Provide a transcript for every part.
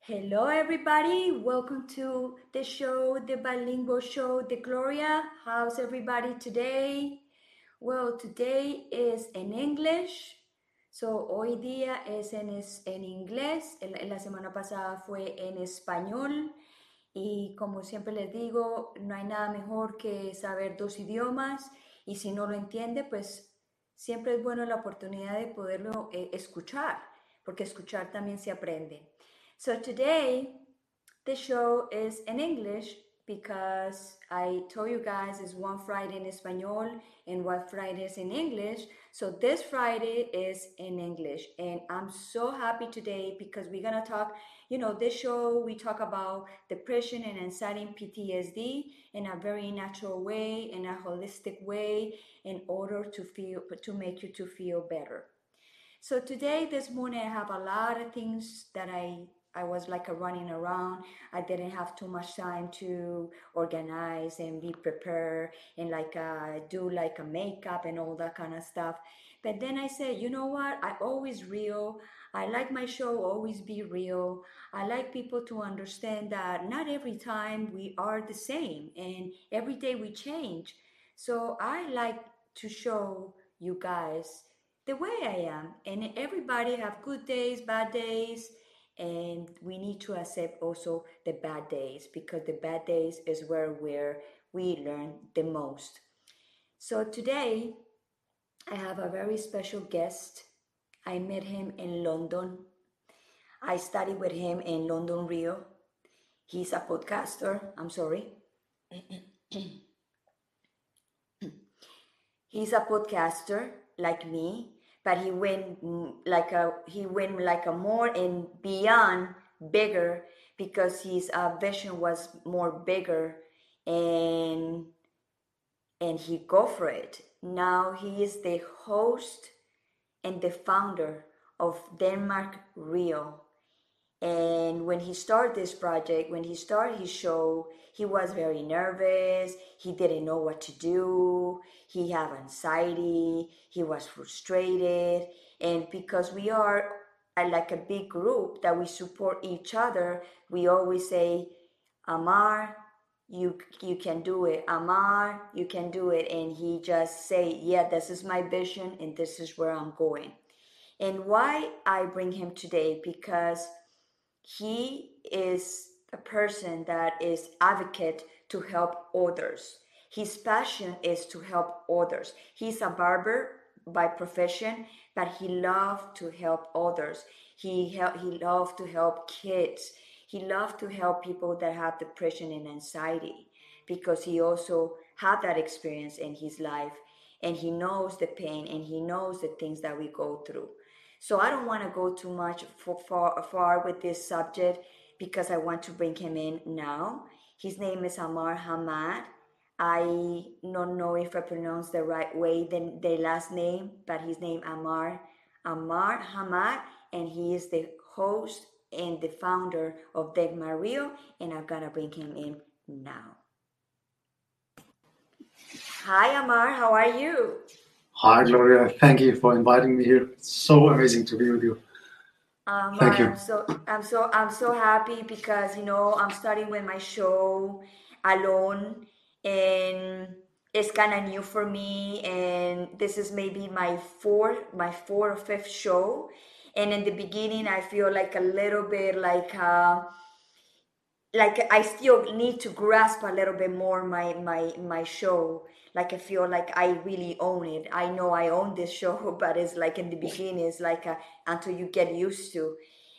Hello, everybody. Welcome to the show, the bilingual show, the Gloria. How's everybody today? Well, today is in English. So, hoy día es en, es- en inglés. La semana pasada fue en español. Y como siempre les digo, no hay nada mejor que saber dos idiomas. Y si no lo entiende, pues siempre es bueno la oportunidad de poderlo eh, escuchar, porque escuchar también se aprende. So today, the show is in English because I told you guys it's one Friday in Espanol and one Friday is in English. So this Friday is in English. And I'm so happy today because we're going to talk, you know, this show, we talk about depression and anxiety and PTSD in a very natural way, in a holistic way, in order to feel, to make you to feel better. So today, this morning, I have a lot of things that I I was like a running around. I didn't have too much time to organize and be prepared and like uh, do like a makeup and all that kind of stuff. But then I said, you know what? I always real. I like my show always be real. I like people to understand that not every time we are the same and every day we change. So I like to show you guys the way I am. And everybody have good days, bad days, and we need to accept also the bad days because the bad days is where where we learn the most. So today I have a very special guest. I met him in London. I studied with him in London, Rio. He's a podcaster. I'm sorry. he's a podcaster like me but he went like a he went like a more and beyond bigger because his uh, vision was more bigger and and he go for it. Now he is the host and the founder of denmark rio and when he started this project, when he started his show, he was very nervous. He didn't know what to do. He had anxiety. He was frustrated. And because we are a, like a big group that we support each other, we always say, Amar, you you can do it. Amar, you can do it. And he just say, yeah, this is my vision and this is where I'm going. And why I bring him today? Because he is a person that is advocate to help others. His passion is to help others. He's a barber by profession but he loves to help others. He help, he loves to help kids. He loves to help people that have depression and anxiety because he also had that experience in his life and he knows the pain and he knows the things that we go through so I don't want to go too much for, far, far with this subject because I want to bring him in now. His name is Amar Hamad. I don't know if I pronounce the right way the, the last name, but his name Amar Amar Hamad, and he is the host and the founder of Degma Rio, and I'm gonna bring him in now. Hi Amar, how are you? Hi, Gloria. Thank you for inviting me here. It's so amazing to be with you. Um, Thank you. I'm so I'm so I'm so happy because you know I'm starting with my show alone, and it's kind of new for me. And this is maybe my fourth, my fourth or fifth show. And in the beginning, I feel like a little bit like uh, like I still need to grasp a little bit more my my my show. Like I feel like I really own it. I know I own this show, but it's like in the beginning, it's like a, until you get used to.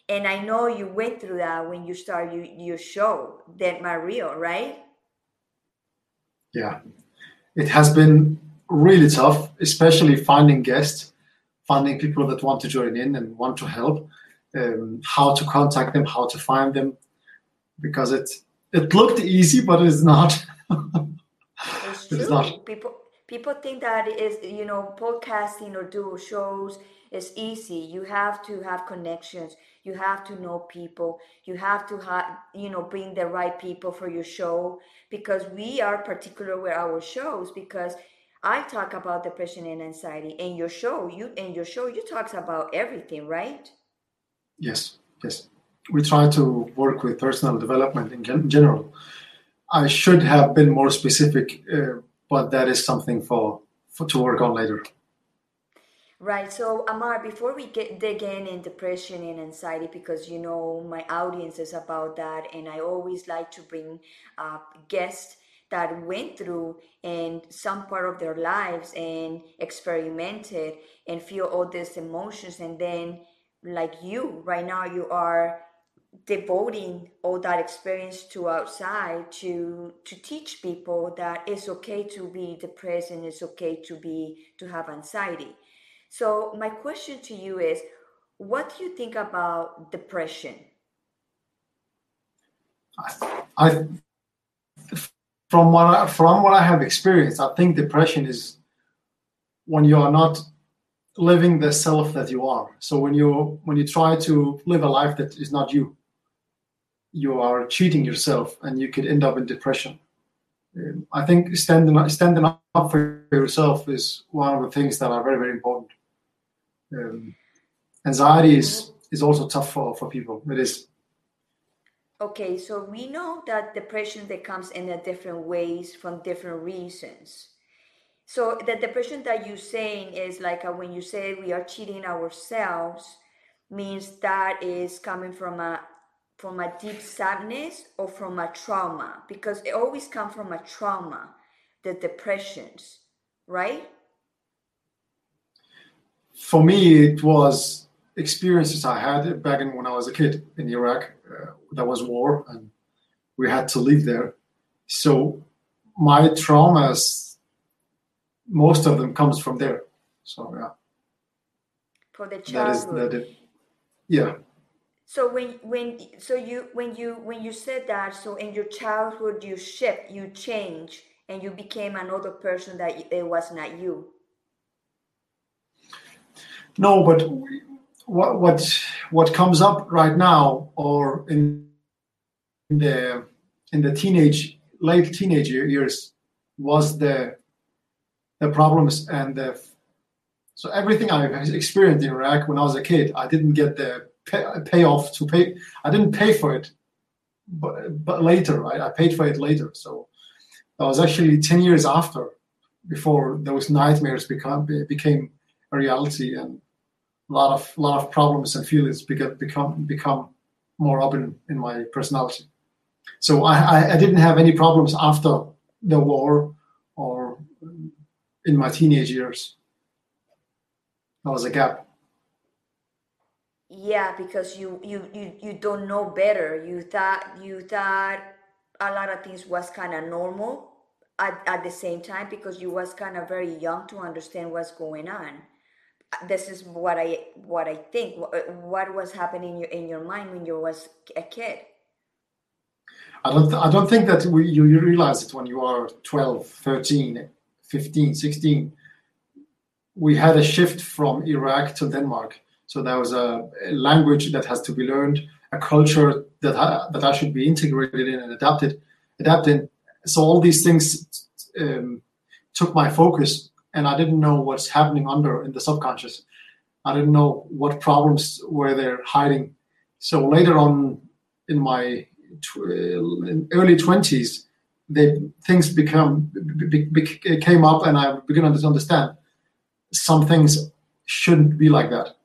And I know you went through that when you start your, your show, Dead Mario, right? Yeah, it has been really tough, especially finding guests, finding people that want to join in and want to help, um, how to contact them, how to find them, because it it looked easy, but it's not. It's It's not. People people think that is you know podcasting or do shows is easy. You have to have connections. You have to know people. You have to have you know bring the right people for your show because we are particular with our shows because I talk about depression and anxiety. In your show, you in your show, you talks about everything, right? Yes, yes. We try to work with personal development in gen- general. I should have been more specific, uh, but that is something for, for to work on later. Right. So, Amar, before we get dig in in depression and anxiety, because you know my audience is about that, and I always like to bring guests that went through and some part of their lives and experimented and feel all these emotions and then like you right now you are devoting all that experience to outside to to teach people that it's okay to be depressed and it's okay to be to have anxiety. So my question to you is what do you think about depression? I from what I, from what I have experienced, I think depression is when you are not living the self that you are. So when you when you try to live a life that is not you, you are cheating yourself, and you could end up in depression. Um, I think standing standing up for yourself is one of the things that are very very important. Um, anxiety is is also tough for for people. It is Okay, so we know that depression that comes in a different ways from different reasons. So the depression that you're saying is like uh, when you say we are cheating ourselves, means that is coming from a from a deep sadness or from a trauma because it always comes from a trauma, the depressions, right? For me, it was experiences I had back in when I was a kid in Iraq. Uh, there was war, and we had to live there. So my traumas, most of them comes from there. So yeah. For the childhood. That is, that is, yeah. So when when so you when you when you said that so in your childhood you shift you change and you became another person that it was not you. No, but what what what comes up right now or in the in the teenage late teenage years was the the problems and the so everything I experienced in Iraq when I was a kid, I didn't get the pay, payoff to pay. I didn't pay for it, but but later, right? I paid for it later. So that was actually ten years after, before those nightmares become became a reality, and a lot of lot of problems and feelings become become become more open in my personality. So I, I didn't have any problems after the war or in my teenage years. That was a gap. Yeah, because you you you you don't know better. You thought you thought a lot of things was kind of normal at, at the same time because you was kind of very young to understand what's going on this is what I what I think. What was happening in your, in your mind when you was a kid? I don't th- I don't think that we, you, you realize it when you are 12, 13, 15, 16. We had a shift from Iraq to Denmark. So there was a, language that has to be learned, a culture that ha- that I should be integrated in and adapted, adapted. So all these things um, took my focus and I didn't know what's happening under in the subconscious. I didn't know what problems were there hiding. So later on in my in early twenties, the things become be, be, came up, and I began to understand some things shouldn't be like that.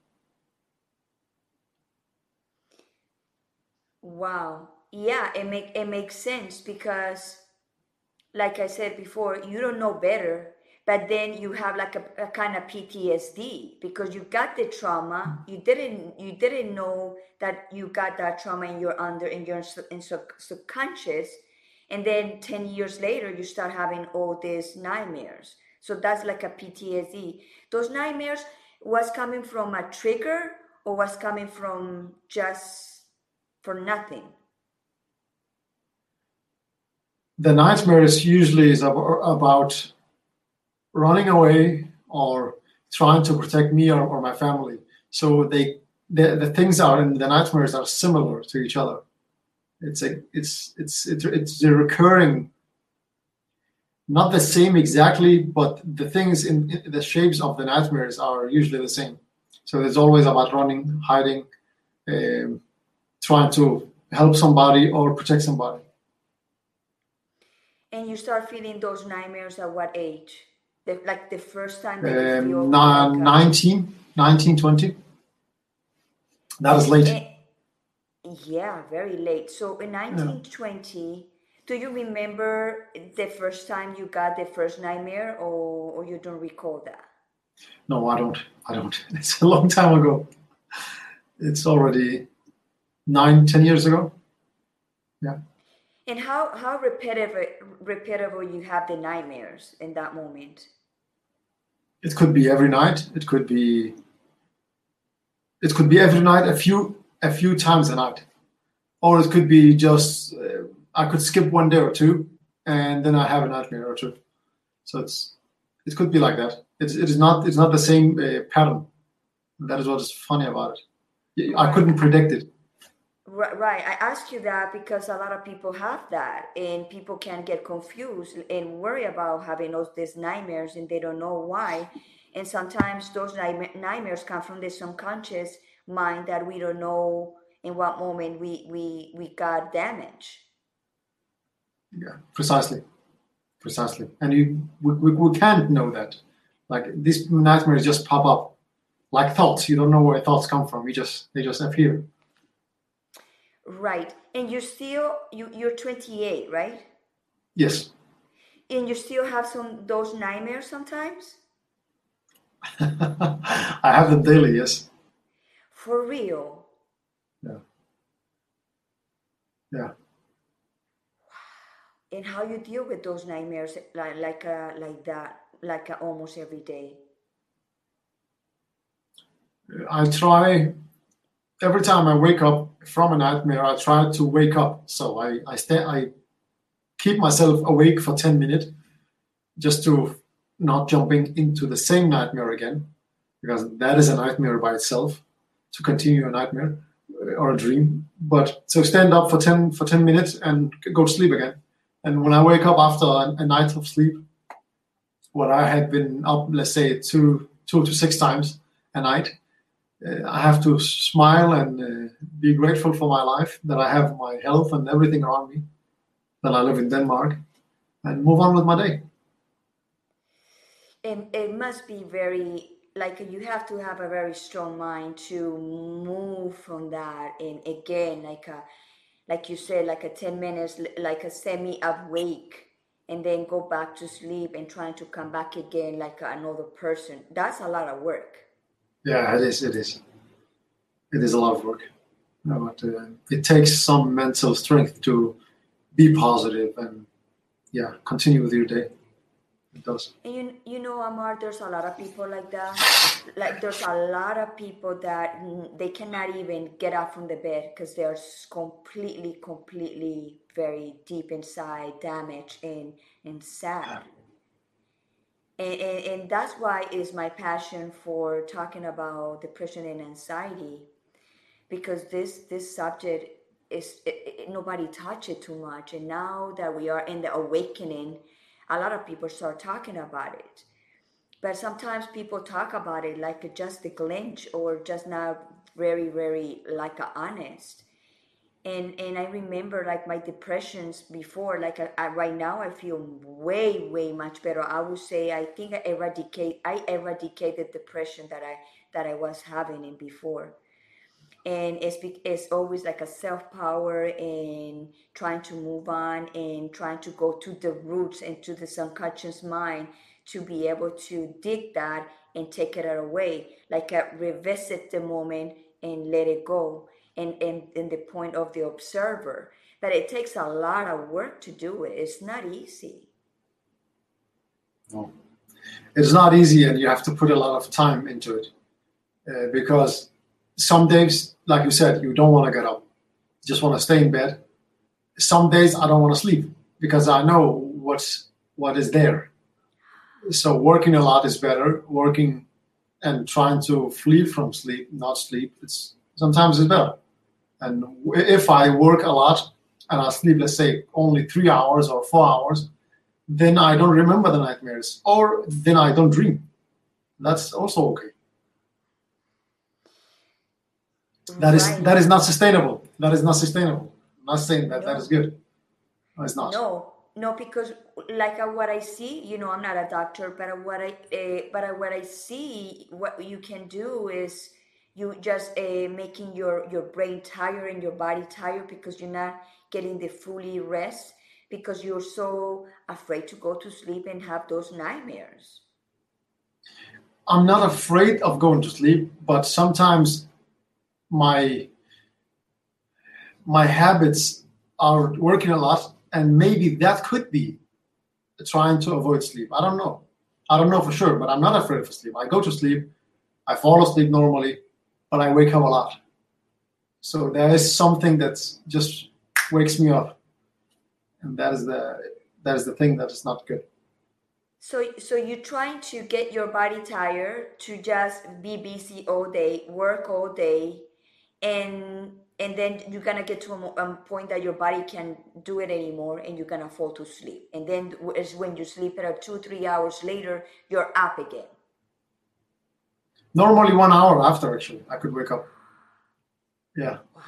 Wow. Yeah, it make it makes sense because like I said before, you don't know better but then you have like a, a, kind of PTSD because you got the trauma. You didn't you didn't know that you got that trauma in your under in your in subconscious, and then ten years later you start having all these nightmares. So that's like a PTSD. Those nightmares was coming from a trigger or was coming from just for nothing. The nightmares usually is about running away or trying to protect me or, or my family. So they the, the things are in the nightmares are similar to each other. It's a it's it's it's, it's a recurring not the same exactly, but the things in, in the shapes of the nightmares are usually the same. So it's always about running, hiding, um, trying to help somebody or protect somebody. And you start feeling those nightmares at what age? The, like the first time that Um, you feel na- like, uh, 19, 19, 20. That is late. eh, yeah, very late. So in 1920, do you remember the first time you got the first nightmare or, or you don't recall that? No, I don't. I don't. It's a long time ago. It's already nine, ten years ago. Yeah. And how, how repetitive repetitive you have the nightmares in that moment? It could be every night. It could be. It could be every night, a few, a few times a night, or it could be just. Uh, I could skip one day or two, and then I have a nightmare or two. So it's. It could be like that. It's. It is not. It's not the same uh, pattern. That is what is funny about it. I couldn't predict it. Ri- Right. I ask you that because a lot of people have that, and people can get confused and worry about having those these nightmares, and they don't know why. And sometimes those nightmares come from the subconscious mind that we don't know in what moment we we we got damage. Yeah, precisely, precisely. And you, we, we, we can't know that. Like these nightmares just pop up, like thoughts. You don't know where thoughts come from. You just they just appear. Right. And you still you you're 28, right? Yes, And you still have some those nightmares sometimes? I have them daily. Yes, For real. yeah, yeah. And how you deal with those nightmares like like uh, like that like uh, almost every day. I try every time I wake up from a nightmare. I try to wake up. So I I stay. I keep myself awake for ten minutes, just to not jumping into the same nightmare again, because that is a nightmare by itself. To continue a nightmare uh, or a dream, but so stand up for ten for ten minutes and go to sleep again. And when I wake up after a, a night of sleep, what I had been up, let's say two two to six times a night, I have to smile and uh, be grateful for my life, that I have my health and everything around me, that I live in Denmark, and move on with my day. And it must be very like you have to have a very strong mind to move from that and again like a like you said like a 10 minutes like a semi awake and then go back to sleep and trying to come back again like another person that's a lot of work Yeah, it is. It is. It is a lot of work, but uh, it takes some mental strength to be positive and yeah, continue with your day. It does. And you, you know, Amar, there's a lot of people like that. Like, there's a lot of people that they cannot even get up from the bed because they're completely, completely very deep inside, damaged and, and sad. And, and, and that's why is my passion for talking about depression and anxiety because this this subject is it, it, nobody touch it too much. And now that we are in the awakening a lot of people start talking about it. But sometimes people talk about it like just a glitch or just not very very like a honest and and i remember like my depressions before like I, I, right now i feel way way much better. I would say i think i eradicate i eradicated the depression that i that i was having in before. And it's it's always like a self power and trying to move on and trying to go to the roots and to the subconscious mind to be able to dig that and take it away. Like a revisit the moment and let it go and and in the point of the observer that it takes a lot of work to do it it's not easy No. It's not easy, and you have to put a lot of time into it uh, because some days, like you said, you don't want to get up, you just want to stay in bed. Some days I don't want to sleep because I know what's what is there. So working a lot is better. Working and trying to flee from sleep, not sleep, it's sometimes it's better. And if I work a lot and I sleep, let's say only three hours or four hours, then I don't remember the nightmares, or then I don't dream. That's also okay. That is Right. that is not sustainable. That is not sustainable. I'm not saying that that No. is good. No, it's not. No, no, because like uh, what I see, you know, I'm not a doctor, but uh, what I, uh, but uh, what I see, what you can do is you just uh, making your your brain tired and your body tired because you're not getting the fully rest because you're so afraid to go to sleep and have those nightmares. I'm not afraid of going to sleep, but sometimes my my habits are working a lot, and maybe that could be trying to avoid sleep. I don't know. I don't know for sure, but I'm not afraid of sleep. I go to sleep, I fall asleep normally, but I wake up a lot. So there is something that just wakes me up, and that is the that is the thing that is not good. So, so you're trying to get your body tired to just be busy all day, work all day, and and then you're gonna get to a, a point that your body can't do it anymore, and you're gonna fall to sleep. And then is when you sleep at two, three hours later, you're up again. Normally, one hour after, actually, I could wake up. Yeah. Wow.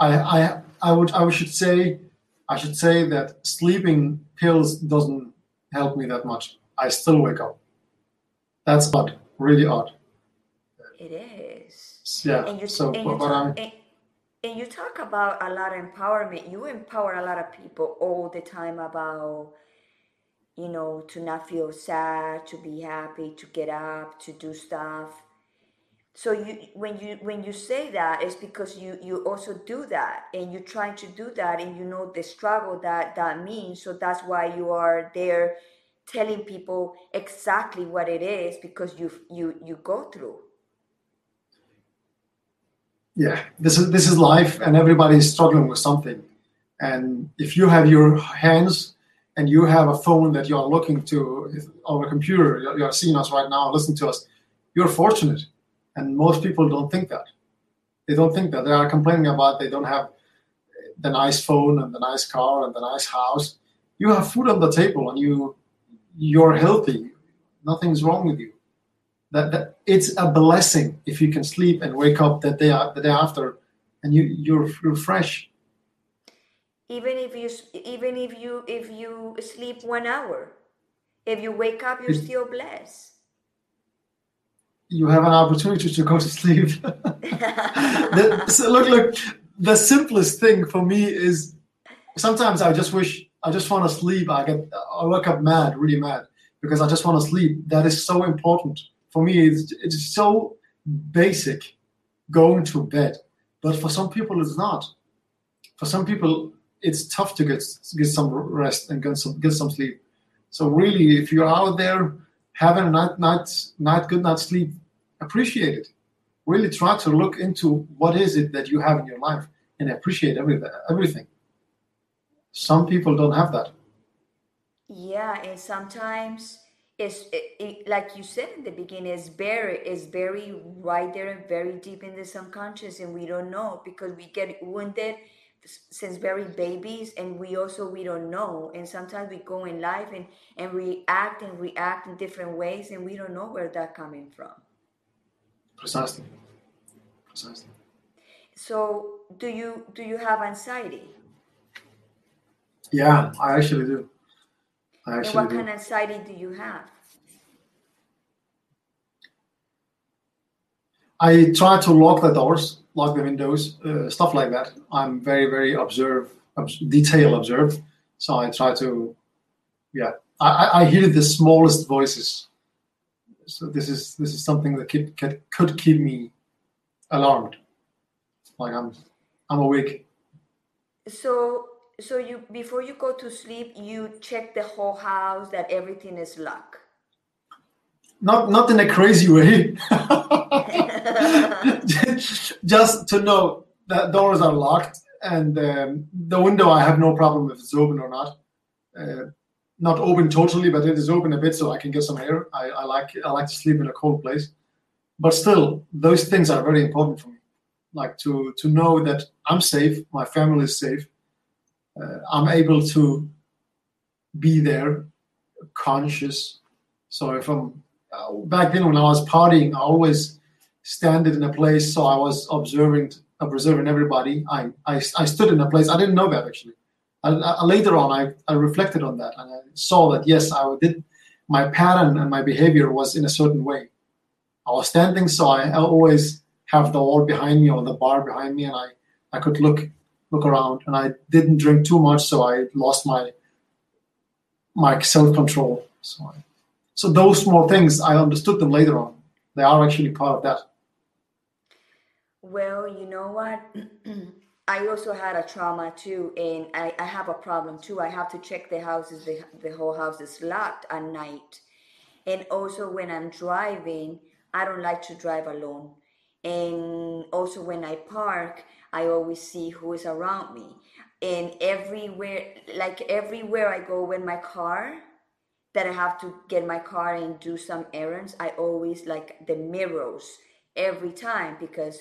I, I I would I should say I should say that sleeping pills doesn't help me that much. I still wake up. That's odd, really odd. It is. Yeah. And you so, and but, you but talk I'm and, and you talk about a lot of empowerment. You empower a lot of people all the time about you know to not feel sad, to be happy, to get up, to do stuff. So you when you when you say that it's because you you also do that and you're trying to do that and you know the struggle that that means. So that's why you are there telling people exactly what it is because you you you go through. yeah. This is this is life, and everybody is struggling with something. And if you have your hands and you have a phone that you are looking to or a computer, you are seeing us right now, listening to us, you're fortunate. And most people don't think that. They don't think that. They are complaining about they don't have the nice phone and the nice car and the nice house. You have food on the table and you you're healthy. Nothing's wrong with you. That, that it's a blessing if you can sleep and wake up the day the day after and you you're, you're fresh. even if you even if you if you sleep one hour if you wake up you're still blessed You have an opportunity to go to sleep. the, so look, look. The simplest thing for me is sometimes I just wish I just want to sleep. I get I wake up mad, really mad, because I just want to sleep. That is so important for me. It's it's so basic, going to bed. But for some people, it's not. For some people, it's tough to get get some rest and get some get some sleep. So really, if you're out there having a night night night good night sleep, appreciate it. Really try to look into what is it that you have in your life and appreciate everything. Everything. Some people don't have that. yeah and sometimes it's it, it, like you said in the beginning it's very it's very right there and very deep in the subconscious and we don't know because we get wounded since very babies and we also we don't know and sometimes we go in life and and react and react in different ways and we don't know where that coming from Precisely. Precisely. So, do you do you have anxiety? Yeah, I actually do. I And actually what do. kind of anxiety do you have? I try to lock the doors, lock the windows, uh, stuff like that. I'm very, very observe, obs- detail observe. So I try to, yeah. I, I, I hear the smallest voices. So this is this is something that keep, could could keep me alarmed. Like I'm I'm awake. So, so you before you go to sleep, you check the whole house that everything is locked. Not not in a crazy way. Just to know that doors are locked and um, the window I have no problem if it's open or not. Uh, not open totally, but it is open a bit so I can get some air. I, I like I like to sleep in a cold place, but still, those things are very important for me. Like to to know that I'm safe, my family is safe, uh, I'm able to be there conscious. So if I'm uh, back then when I was partying, I always standed in a place so I was observing observing everybody. I, I, I stood in a place I didn't know that actually. I, I, later on, I, I reflected on that and I saw that yes, I did my pattern and my behavior was in a certain way. I was standing, so I always have the wall behind me or the bar behind me, and I, I could look look around. And I didn't drink too much, so I lost my my self control. So, I, so those small things, I understood them later on. They are actually part of that. Well, you know what? I also had a trauma too, and I, I have a problem too. I have to check the houses, the, the whole house is locked at night. And also, when I'm driving, I don't like to drive alone. And also, when I park, I always see who is around me. And everywhere, like everywhere I go with my car, that I have to get my car and do some errands, I always like the mirrors every time because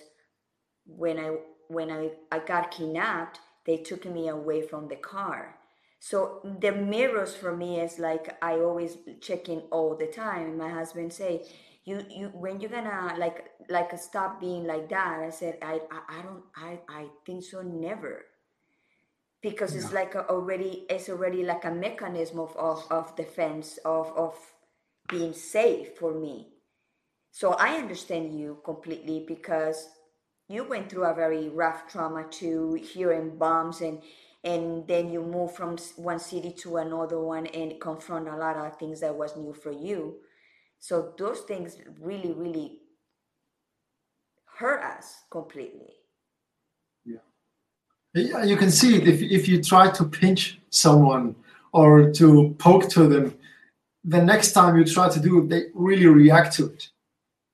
when I when I, I got kidnapped, they took me away from the car. So the mirrors for me is like I always check in all the time. My husband say, "You you when you're gonna like like stop being like that?" I said, "I I, I don't I I think so never." Because yeah. it's like a already it's already like a mechanism of, of, of defense of of being safe for me. So I understand you completely because you went through a very rough trauma too, hearing bombs and and then you move from one city to another one and confront a lot of things that was new for you. So those things really, really hurt us completely. Yeah. Yeah, you can see it if if you try to pinch someone or to poke to them, the next time you try to do it, they really react to it.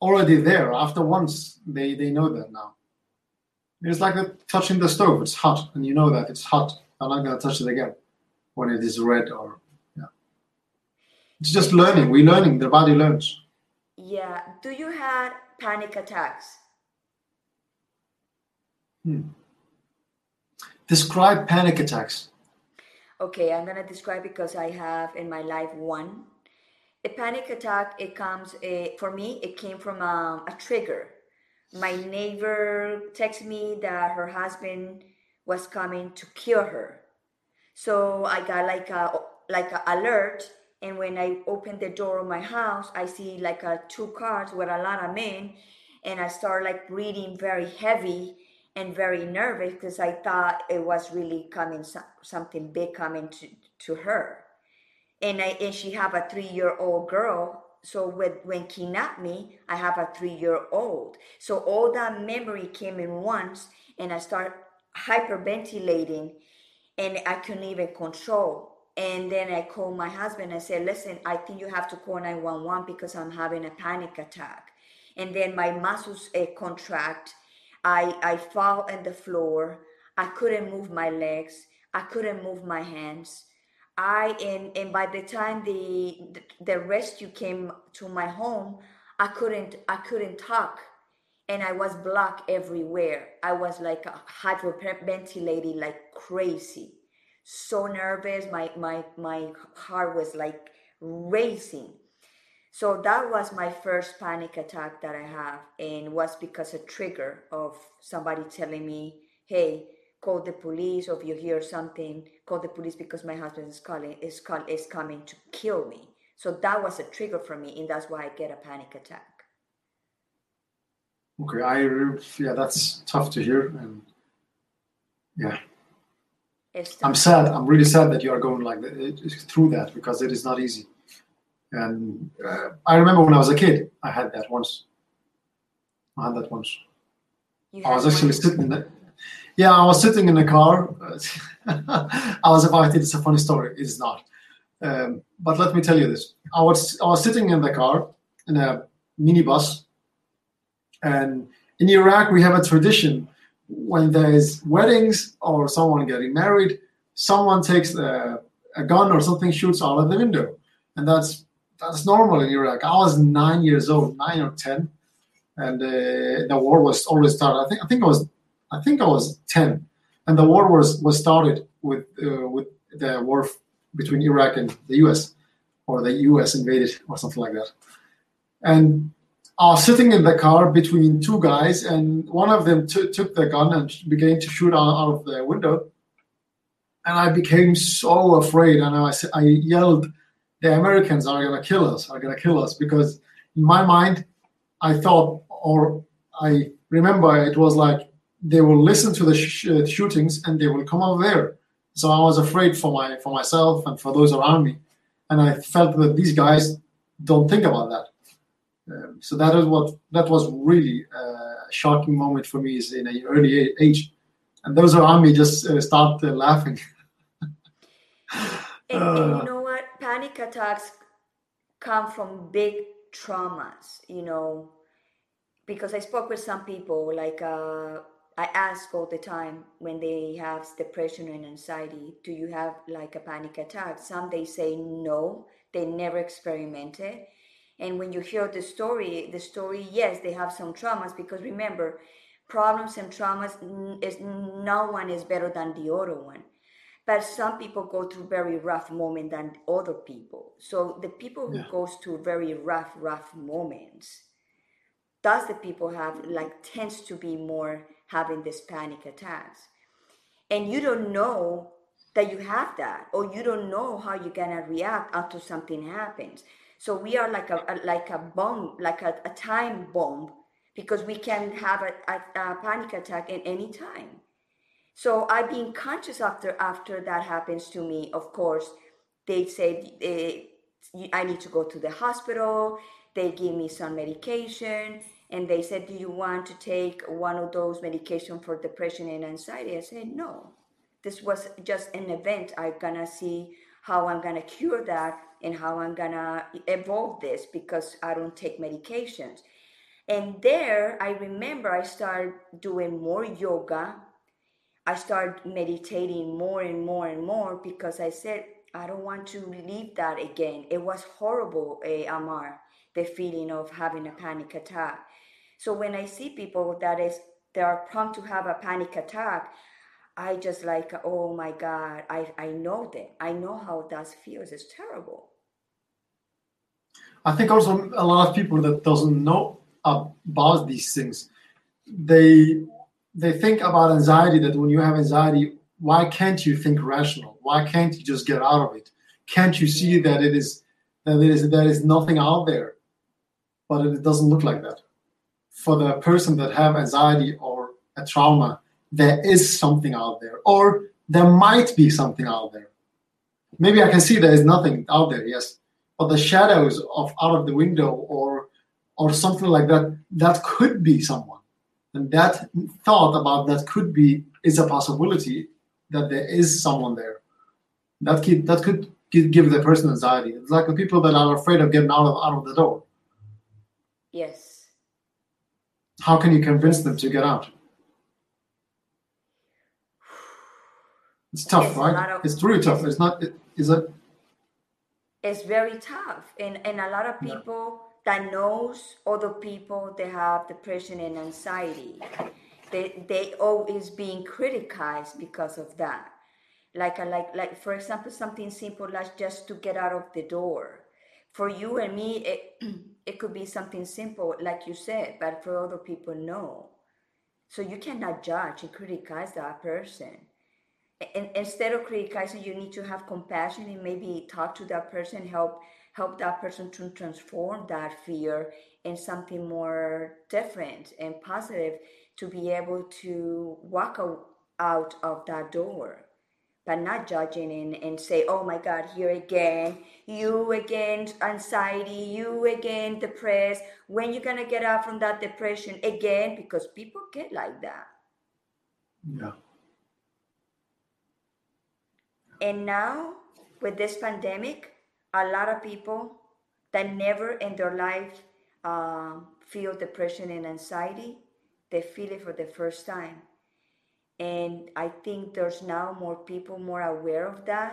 Already there, after once, they, they know that now. It's like touching the stove. It's hot, and you know that it's hot. I'm not gonna touch it again when it is red or yeah. It's just learning. We're learning. The body learns. Yeah. Do you have panic attacks? Hmm. Describe panic attacks. Okay, I'm gonna describe because I have in my life one. A panic attack. It comes. Uh, for me, it came from um, a trigger my neighbor texted me that her husband was coming to kill her. So I got like a like a alert, and when I opened the door of my house, I see like a two cars with a lot of men, and I start like breathing very heavy and very nervous because I thought it was really coming something big coming to to her, and I and she have a three year old girl so with, when kidnapped me, I have a three-year-old. So all that memory came in once, and I start hyperventilating, and I couldn't even control. And then I called my husband and said, "Listen, I think you have to call 911 because I'm having a panic attack." And then my muscles uh, contract. I I fall on the floor. I couldn't move my legs. I couldn't move my hands. I and and by the time the the rescue came to my home, I couldn't I couldn't talk, and I was black everywhere. I was like hyperventilating like crazy, so nervous. My my my heart was like racing. So that was my first panic attack that I have, and was because a trigger of somebody telling me, "Hey, call the police or if you hear something call the police because my husband is calling is call, is coming to kill me. So that was a trigger for me and that's why i get a panic attack. Okay i yeah that's tough to hear and yeah. I'm sad i'm really sad that you are going like through that because it is not easy. And uh, i remember when i was a kid i had that once. I had that once. I was actually sitting there yeah, I was sitting in the car. I was about it. It's a funny story. It's not. Um, but let me tell you this. I was I was sitting in the car in a minibus, and in Iraq we have a tradition when there is weddings or someone getting married, someone takes a, a gun or something, shoots out of the window, and that's that's normal in Iraq. I was nine years old, nine or ten, and uh, the war was always started. I think I think I was I think I was 10, and the war was was started with uh, with the war between Iraq and the U.S. or the U.S. invaded or something like that. And I was sitting in the car between two guys, and one of them t- took the gun and began to shoot out, out of the window. And I became so afraid, and I, I yelled, "The Americans are gonna kill us! Are gonna kill us!" Because in my mind, I thought, or I remember, it was like they will listen to the sh- uh, shootings and they will come over there. So I was afraid for my for myself and for those around me, and I felt that these guys don't think about that. Um, so that is what that was really a shocking moment for me is in an early age, and those around me just uh, start uh, laughing. and, and you uh. know what? Panic attacks come from big traumas. You know, because I spoke with some people like uh, I ask all the time when they have depression and anxiety, do you have like a panic attack? Some they say no, they never experimented. And when you hear the story, the story, yes, they have some traumas because remember, problems and traumas is no one is better than the other one. But some people go through very rough moments than other people. So the people who yeah. goes through very rough, rough moments, does the people have like tends to be more having these panic attacks. And you don't know that you have that, or you don't know how you're gonna react until something happens. So we are like a, a like a bomb, like a, a, time bomb, because we can have a, a, panic attack at any time. So I've been conscious after after that happens to me. Of course, they say they, eh, I need to go to the hospital. They give me some medication and they said, Do you want to take one of those medication for depression and anxiety? I said, No. This was just an event. I'm gonna see how I'm gonna cure that and how I'm gonna evolve this because I don't take medications. And there I remember I started doing more yoga. I started meditating more and more and more because I said, I don't want to leave that again. It was horrible, eh, Amar, the feeling of having a panic attack. So when I see people that is they are prone to have a panic attack, I just like, oh my God, I, I know them. I know how that feels. It's terrible. I think also a lot of people that doesn't know about these things, they they think about anxiety that when you have anxiety, why can't you think rational? Why can't you just get out of it? Can't you see that it is that it is there is nothing out there? But it doesn't look like that for the person that have anxiety or a trauma, there is something out there, or there might be something out there. Maybe I can see there is nothing out there, yes, but the shadows of out of the window or or something like that, that could be someone. And that thought about that could be is a possibility that there is someone there. That could that could give the person anxiety. It's like the people that are afraid of getting out of out of the door. Yes how can you convince them to get out? It's tough, it's right? Of, it's really tough. It's not. It, is it? It's very tough, and and a lot of people yeah. that knows other people they have depression and anxiety. They they always being criticized because of that. Like a, like like for example, something simple like just to get out of the door. For you and me, it, it could be something simple, like you said, but for other people, no. So you cannot judge and criticize that person. And instead of criticizing, you need to have compassion and maybe talk to that person, help help that person to transform that fear in something more different and positive to be able to walk out of that door but not judging and, and say, oh my God, here again, you again, anxiety, you again, depressed. When you gonna get out from that depression again? Because people get like that. Yeah. And now with this pandemic, a lot of people that never in their life um, feel depression and anxiety, they feel it for the first time and i think there's now more people more aware of that.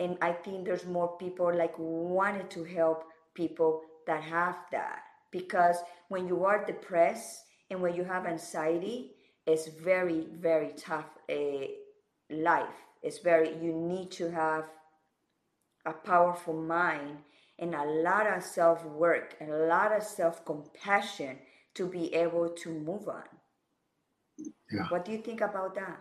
And i think there's more people like wanted to help people that have that. Because when you are depressed and when you have anxiety it's very very tough uh, life. It's very you need to have a powerful mind and a lot of self work and a lot of self compassion to be able to move on. Yeah. What do you think about that?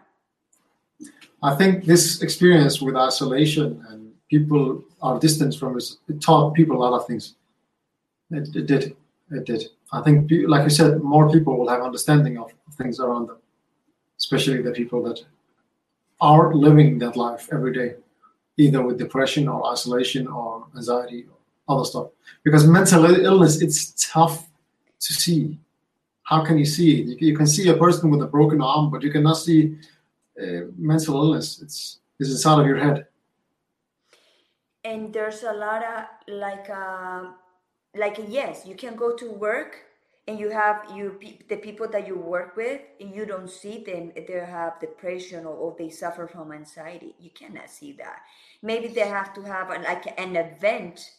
I think this experience with isolation and people are distant from us, it taught people a lot of things. It, it did. It did. I think, like you said, more people will have understanding of things around them, especially the people that are living that life every day, either with depression or isolation or anxiety or other stuff. Because mental illness, it's tough to see. How can you see it? You, can see a person with a broken arm, but you cannot see uh, mental illness. It's it's inside of your head. And there's a lot of like, uh, like yes, you can go to work and you have you the people that you work with and you don't see them they have depression or, or they suffer from anxiety you cannot see that maybe they have to have like an event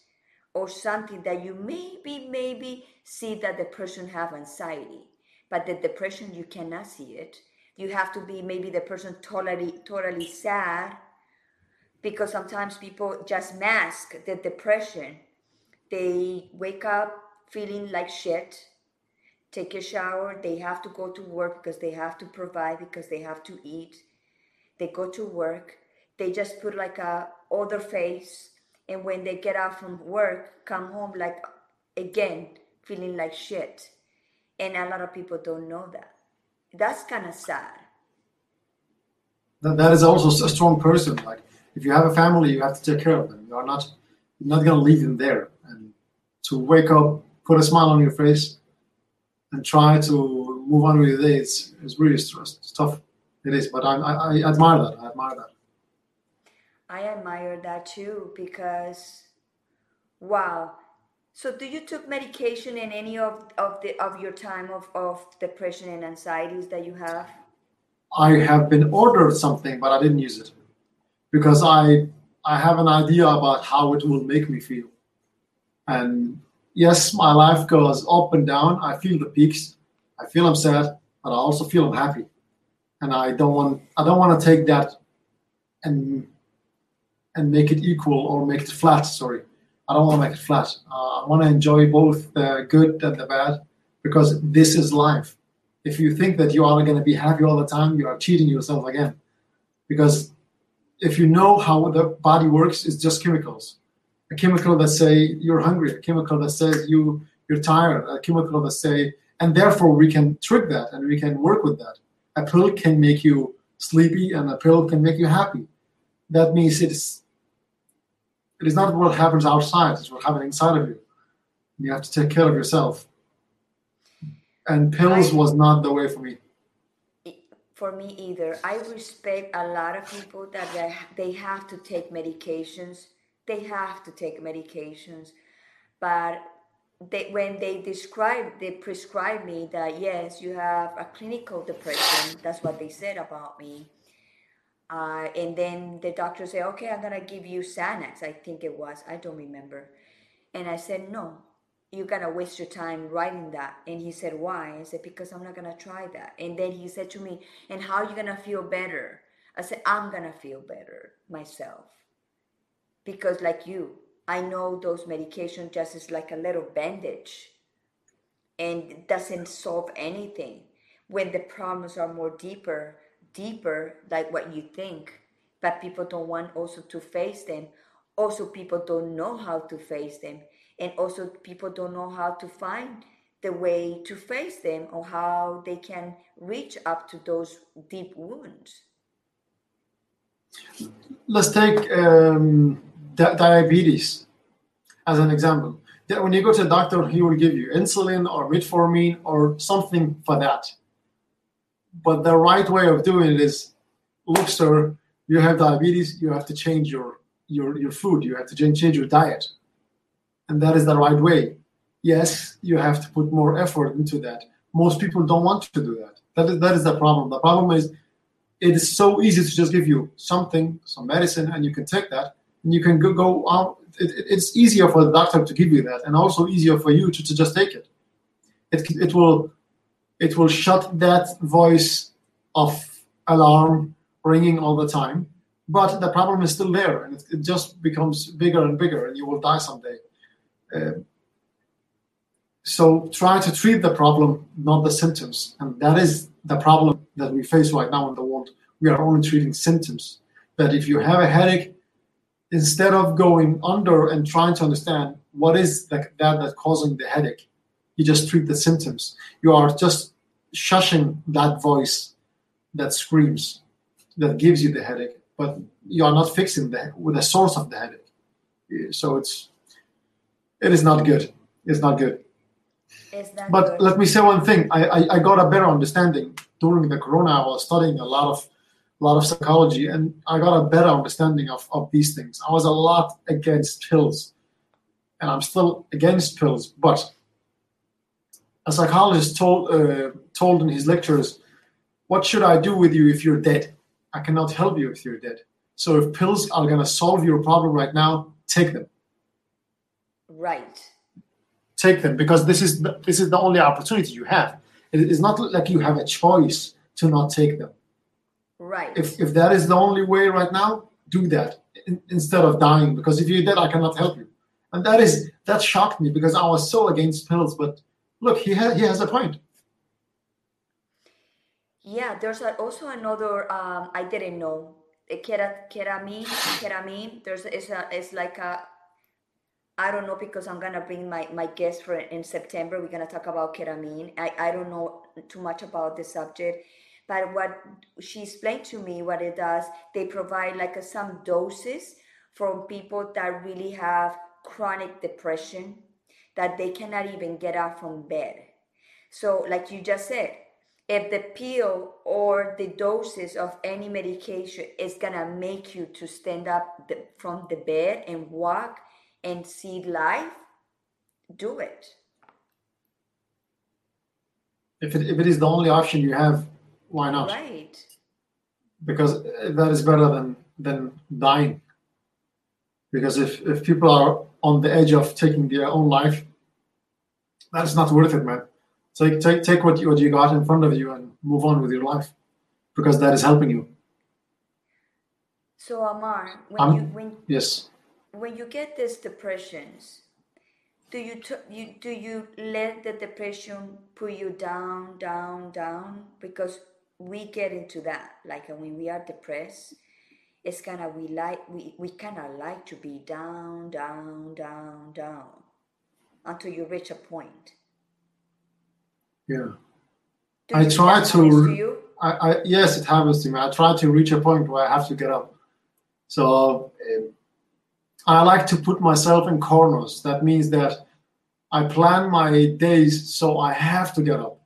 or something that you maybe maybe see that the person have anxiety but the depression you cannot see it. You have to be maybe the person totally totally sad because sometimes people just mask the depression. They wake up feeling like shit take a shower they have to go to work because they have to provide because they have to eat. They go to work they just put like a other face and when they get out from work come home like again feeling like shit. And a lot of people don't know that. That's kind of sad. That, that is also a strong person like if you have a family you have to take care of them. You are not not going to leave them there. And to wake up put a smile on your face and try to move on with your day it's, it's really tough. It is but I, I, I admire that i admire that I admire that too because wow. So do you took medication in any of, of the of your time of, of depression and anxieties that you have? I have been ordered something but I didn't use it because I I have an idea about how it will make me feel. And yes, my life goes up and down. I feel the peaks. I feel I'm sad, but I also feel I'm happy. And I don't want I don't want to take that and and make it equal or make it flat. Sorry, I don't want to make it flat. Uh, I want to enjoy both the good and the bad because this is life. If you think that you are going to be happy all the time, you are cheating yourself again. Because if you know how the body works, it's just chemicals. A chemical that say you're hungry, a chemical that says you you're tired, a chemical that say, and therefore we can trick that and we can work with that. A pill can make you sleepy, and a pill can make you happy. That means it's it is not what happens outside, it's what happens inside of you. You have to take care of yourself. And pills I, was not the way for me. For me either. I respect a lot of people that they they have to take medications. They have to take medications. But they, when they describe, they prescribe me that yes, you have a clinical depression. That's what they said about me uh, and then the doctor said, okay, I'm going to give you Xanax. I think it was. I don't remember. And I said, no, you're going to waste your time writing that. And he said, why? I said, because I'm not going to try that. And then he said to me, and how are you going to feel better? I said, I'm going to feel better myself. Because like you, I know those medications just is like a little bandage and doesn't solve anything. When the problems are more deeper, deeper like what you think but people don't want also to face them. Also people don't know how to face them. And also people don't know how to find the way to face them or how they can reach up to those deep wounds. Let's take um, di- diabetes as an example. When you go to a doctor he will give you insulin or metformin or something for that but the right way of doing it is look sir you have diabetes you have to change your your your food you have to change, your diet. And that is the right way. Yes you have to put more effort into that. Most people don't want to do that. That is, that is the problem. The problem is it is so easy to just give you something some medicine and you can take that and you can go, go out. It, it's easier for the doctor to give you that and also easier for you to, to just take it. It, it will it will shut that voice of alarm ringing all the time. But the problem is still there, and it, just becomes bigger and bigger, and you will die someday. Uh, so try to treat the problem, not the symptoms. And that is the problem that we face right now in the world. We are only treating symptoms. That if you have a headache, instead of going under and trying to understand what is that that's causing the headache, you just treat the symptoms. You are just shushing that voice that screams, that gives you the headache, but you are not fixing the with the source of the headache. So it's it is not good. It's not good. but good? let me say one thing. I, I, I got a better understanding during the corona. I was studying a lot of a lot of psychology, and I got a better understanding of, of these things. I was a lot against pills, and I'm still against pills. But a psychologist told uh, told in his lectures, "What should I do with you if you're dead? I cannot help you if you're dead. So if pills are going to solve your problem right now, take them." Right. Take them because this is the, this is the only opportunity you have. It is not like you have a choice to not take them. Right. If if that is the only way right now, do that in, instead of dying. Because if you're dead, I cannot help you. And that is that shocked me because I was so against pills. But look, he he has a point. Yeah, there's a, also another um, I didn't know. Kerat, ketamine, ketamine. There's it's a it's like a I don't know because I'm gonna bring my, my guest for in September. We're gonna talk about ketamine. I, I don't know too much about the subject, but what she explained to me what it does, they provide like a, some doses for people that really have chronic depression that they cannot even get out from bed. So like you just said, if the pill or the doses of any medication is gonna make you to stand up the, from the bed and walk and see life, do it. If it, if it is the only option you have, why not? Right. Because uh, that is better than than dying. Because if, if people are on the edge of taking their own life, that's not worth it, man. Take take take what you, what you got in front of you and move on with your life, because that is helping you. So Amar, when Um, you when Yes. when you get these depressions, do you t- you do you let the depression put you down, down, down? Because we get into that. Like when we are depressed, it's kind of we like we we kind of like to be down, down, down, down, until you reach a point. Yeah. Do I try to- to? I, I yes, it happens to me. I try to reach a point where I have to get up. So eh, I like to put myself in corners. That means that I plan my days so I have to get up.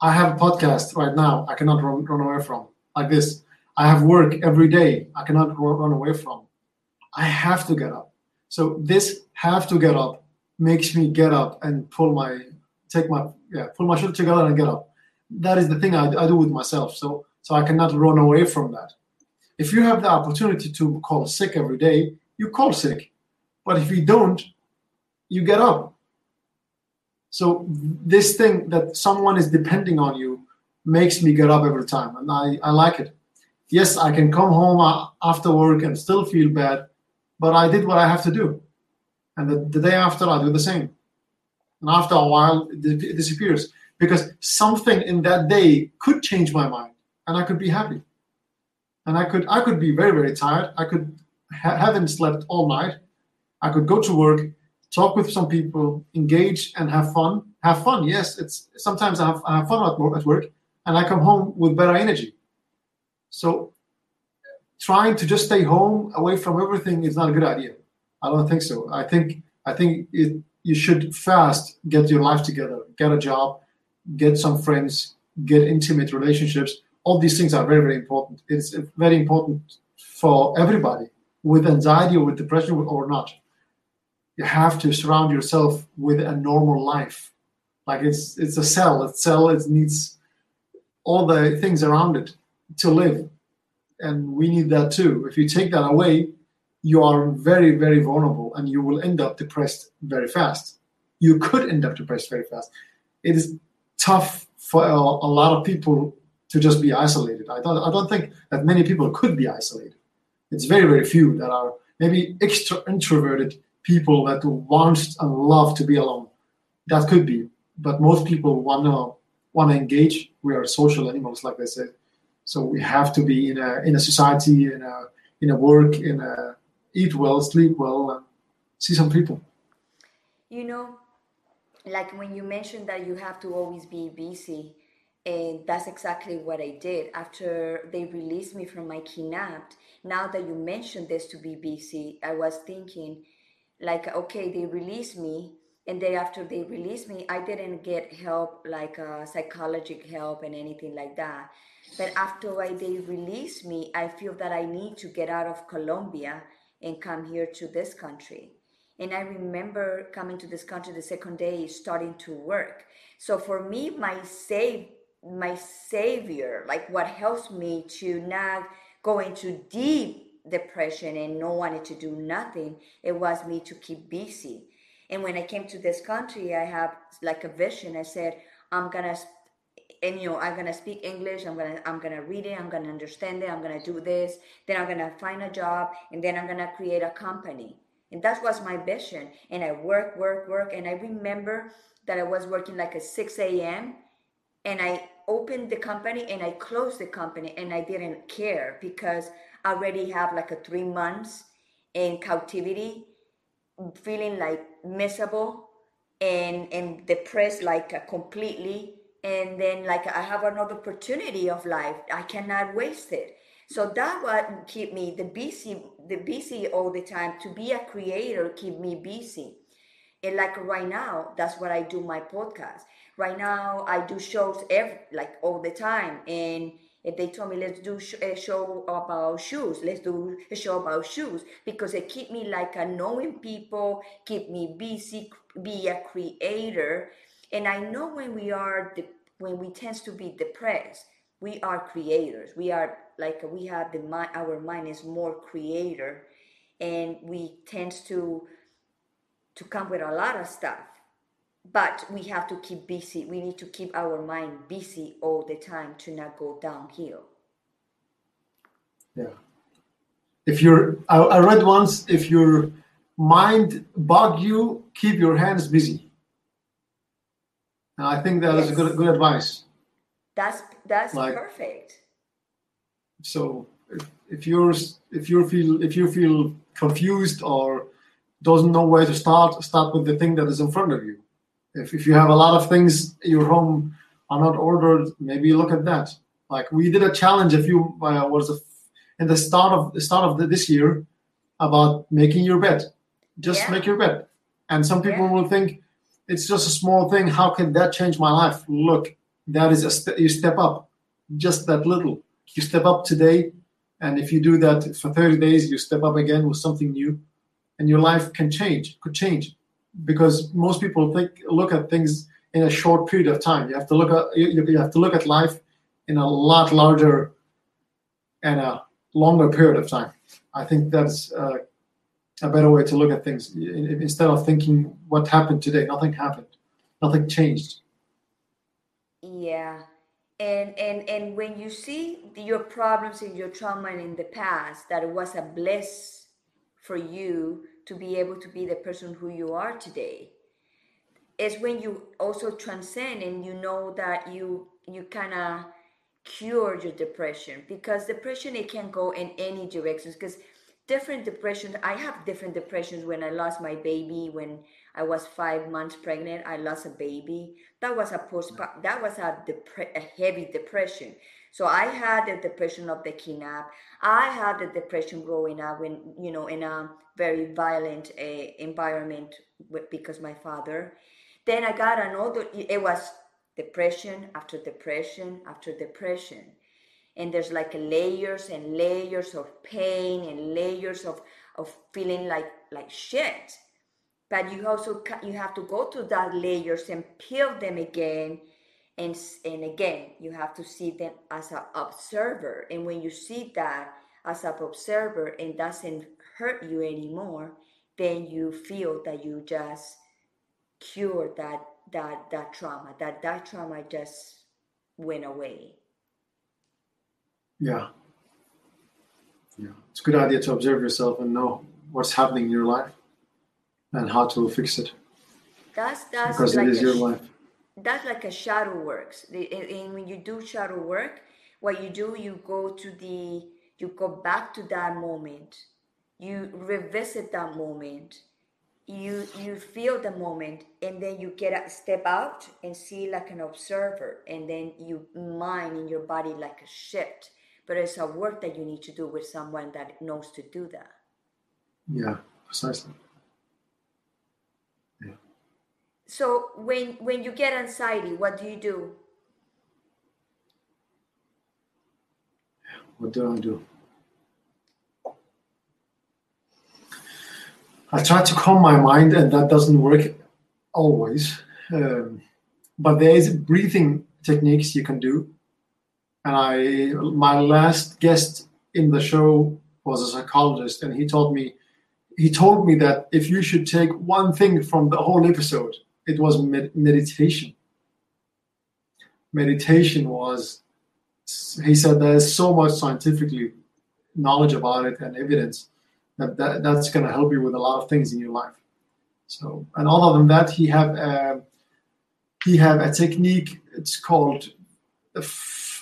I have a podcast right now. I cannot run, run away from like this. I have work every day. I cannot run, away from. I have to get up. So this have to get up makes me get up and pull my take my yeah pull my shit together and get up. That is the thing I, I do with myself. So so I cannot run away from that. If you have the opportunity to call sick every day, you call sick. But if you don't, you get up. So this thing that someone is depending on you makes me get up every time, and I, I like it. Yes, I can come home uh, after work and still feel bad, but I did what I have to do, and the, the day after I do the same, and after a while it, it disappears because something in that day could change my mind, and I could be happy, and I could I could be very very tired. I could ha- haven't slept all night. I could go to work, talk with some people, engage and have fun. Have fun, yes. It's sometimes I have, I have fun at work, and I come home with better energy. So, trying to just stay home away from everything is not a good idea. I don't think so. I think I think it, you should fast get your life together, get a job, get some friends, get intimate relationships. All these things are very very important. It's very important for everybody with anxiety or with depression or not you have to surround yourself with a normal life like it's it's a cell a cell it needs all the things around it to live. And we need that too. If you take that away you are very very vulnerable and you will end up depressed very fast. You could end up depressed very fast. It is tough for a, a lot of people to just be isolated. I don't i don't think that many people could be isolated. It's very very few that are maybe extra introverted people that want and love to be alone. That could be, but most people want to want to engage. We are social animals, like I said, so we have to be in a in a society, in a in a work, in a eat well, sleep well, and see some people. You know, like when you mentioned that you have to always be busy, and that's exactly what I did after they released me from my kidnapped. Now that you mentioned this to be busy, I was thinking, like, okay, they released me, and then after they released me, I didn't get help like uh, psychological help and anything like that. But after they release me, I feel that I need to get out of Colombia and come here to this country. And I remember coming to this country the second day, starting to work. So for me, my save, my savior, like what helps me to not go into deep depression and no wanting to do nothing, it was me to keep busy. And when I came to this country, I have like a vision. I said, I'm gonna and you know i'm gonna speak english i'm gonna i'm gonna read it i'm gonna understand it i'm gonna do this then i'm gonna find a job and then i'm gonna create a company. And that was my vision and i work work work and i remember that i was working like at 6 a.m and i opened the company and i closed the company and i didn't care because i already have like a three months in captivity feeling like miserable and and depressed like uh, completely and then like i have another opportunity of life. I cannot waste it. So that what keep me the busy the busy all the time. To be a creator keep me busy. And like right now that's what i do my podcast. Right now i do shows every like all the time. And if they told me let's do a show about shoes let's do a show about shoes because it keep me like a knowing people keep me busy be a creator and I know when we are de- when we tend to be depressed, we are creators. We are like we have the mind. Our mind is more creator, and we tend to to come with a lot of stuff. But we have to keep busy. We need to keep our mind busy all the time to not go downhill. Yeah. If you're, I, I read once, if your mind bug you, keep your hands busy. I think that yes. is good good advice. That's that's like, perfect. So if, if you're if you feel if you feel confused or doesn't know where to start, start with the thing that is in front of you. If if you have a lot of things in your home are not ordered, maybe look at that. Like we did a challenge a few uh, was a, in the start of the start of the, this year about making your bed. Just yeah. make your bed, and some people yeah. will think it's just a small thing. How can that change my life? Look, that is a st- you step up, just that little. You step up today, and if you do that for 30 days, you step up again with something new, and your life can change. Could change, because most people think look at things in a short period of time. You have to look at you, have to look at life in a lot larger and a longer period of time. I think that's uh, a better way to look at things instead of thinking what happened today nothing happened nothing changed. Yeah and and and when you see your problems and your trauma in the past that it was a bliss for you to be able to be the person who you are today is when you also transcend and you know that you you kind of cure your depression because depression it can go in any directions because different depressions. I have different depressions when I lost my baby when I was five months pregnant. I lost a baby. That was a post. That was a, depre- a heavy depression. So I had a depression of the kidnap. I had a depression growing up when you know in a very violent uh, environment with, because my father. Then I got another. It was depression after depression after depression and there's like layers and layers of pain and layers of of feeling like like shit. But you also you have to go to that layers and peel them again and and again you have to see them as an observer. And when you see that as an observer and doesn't hurt you anymore then you feel that you just cure that that that trauma that that trauma just went away yeah. Yeah. It's a good idea to observe yourself and know what's happening in your life. and how to fix it. That's that's because like it is a your life. that's like a shadow works. And and when you do shadow work, what you do, you go to the, you go back to that moment, you revisit that moment, you you feel the moment, and then you get a step out and see like an observer, and then you mind in your body like a shift. But it's a work that you need to do with someone that knows to do that. Yeah, precisely. Yeah. So when when you get anxiety, what do you do? What do I do? I try to calm my mind, and that doesn't work always. Um, but there is breathing techniques you can do. And I, my last guest in the show was a psychologist, and he told me, he told me that if you should take one thing from the whole episode, it was med- meditation. Meditation was, he said, there's so much scientifically knowledge about it and evidence that, that that's going to help you with a lot of things in your life. So, and other than that, he have a, he have a technique. It's called,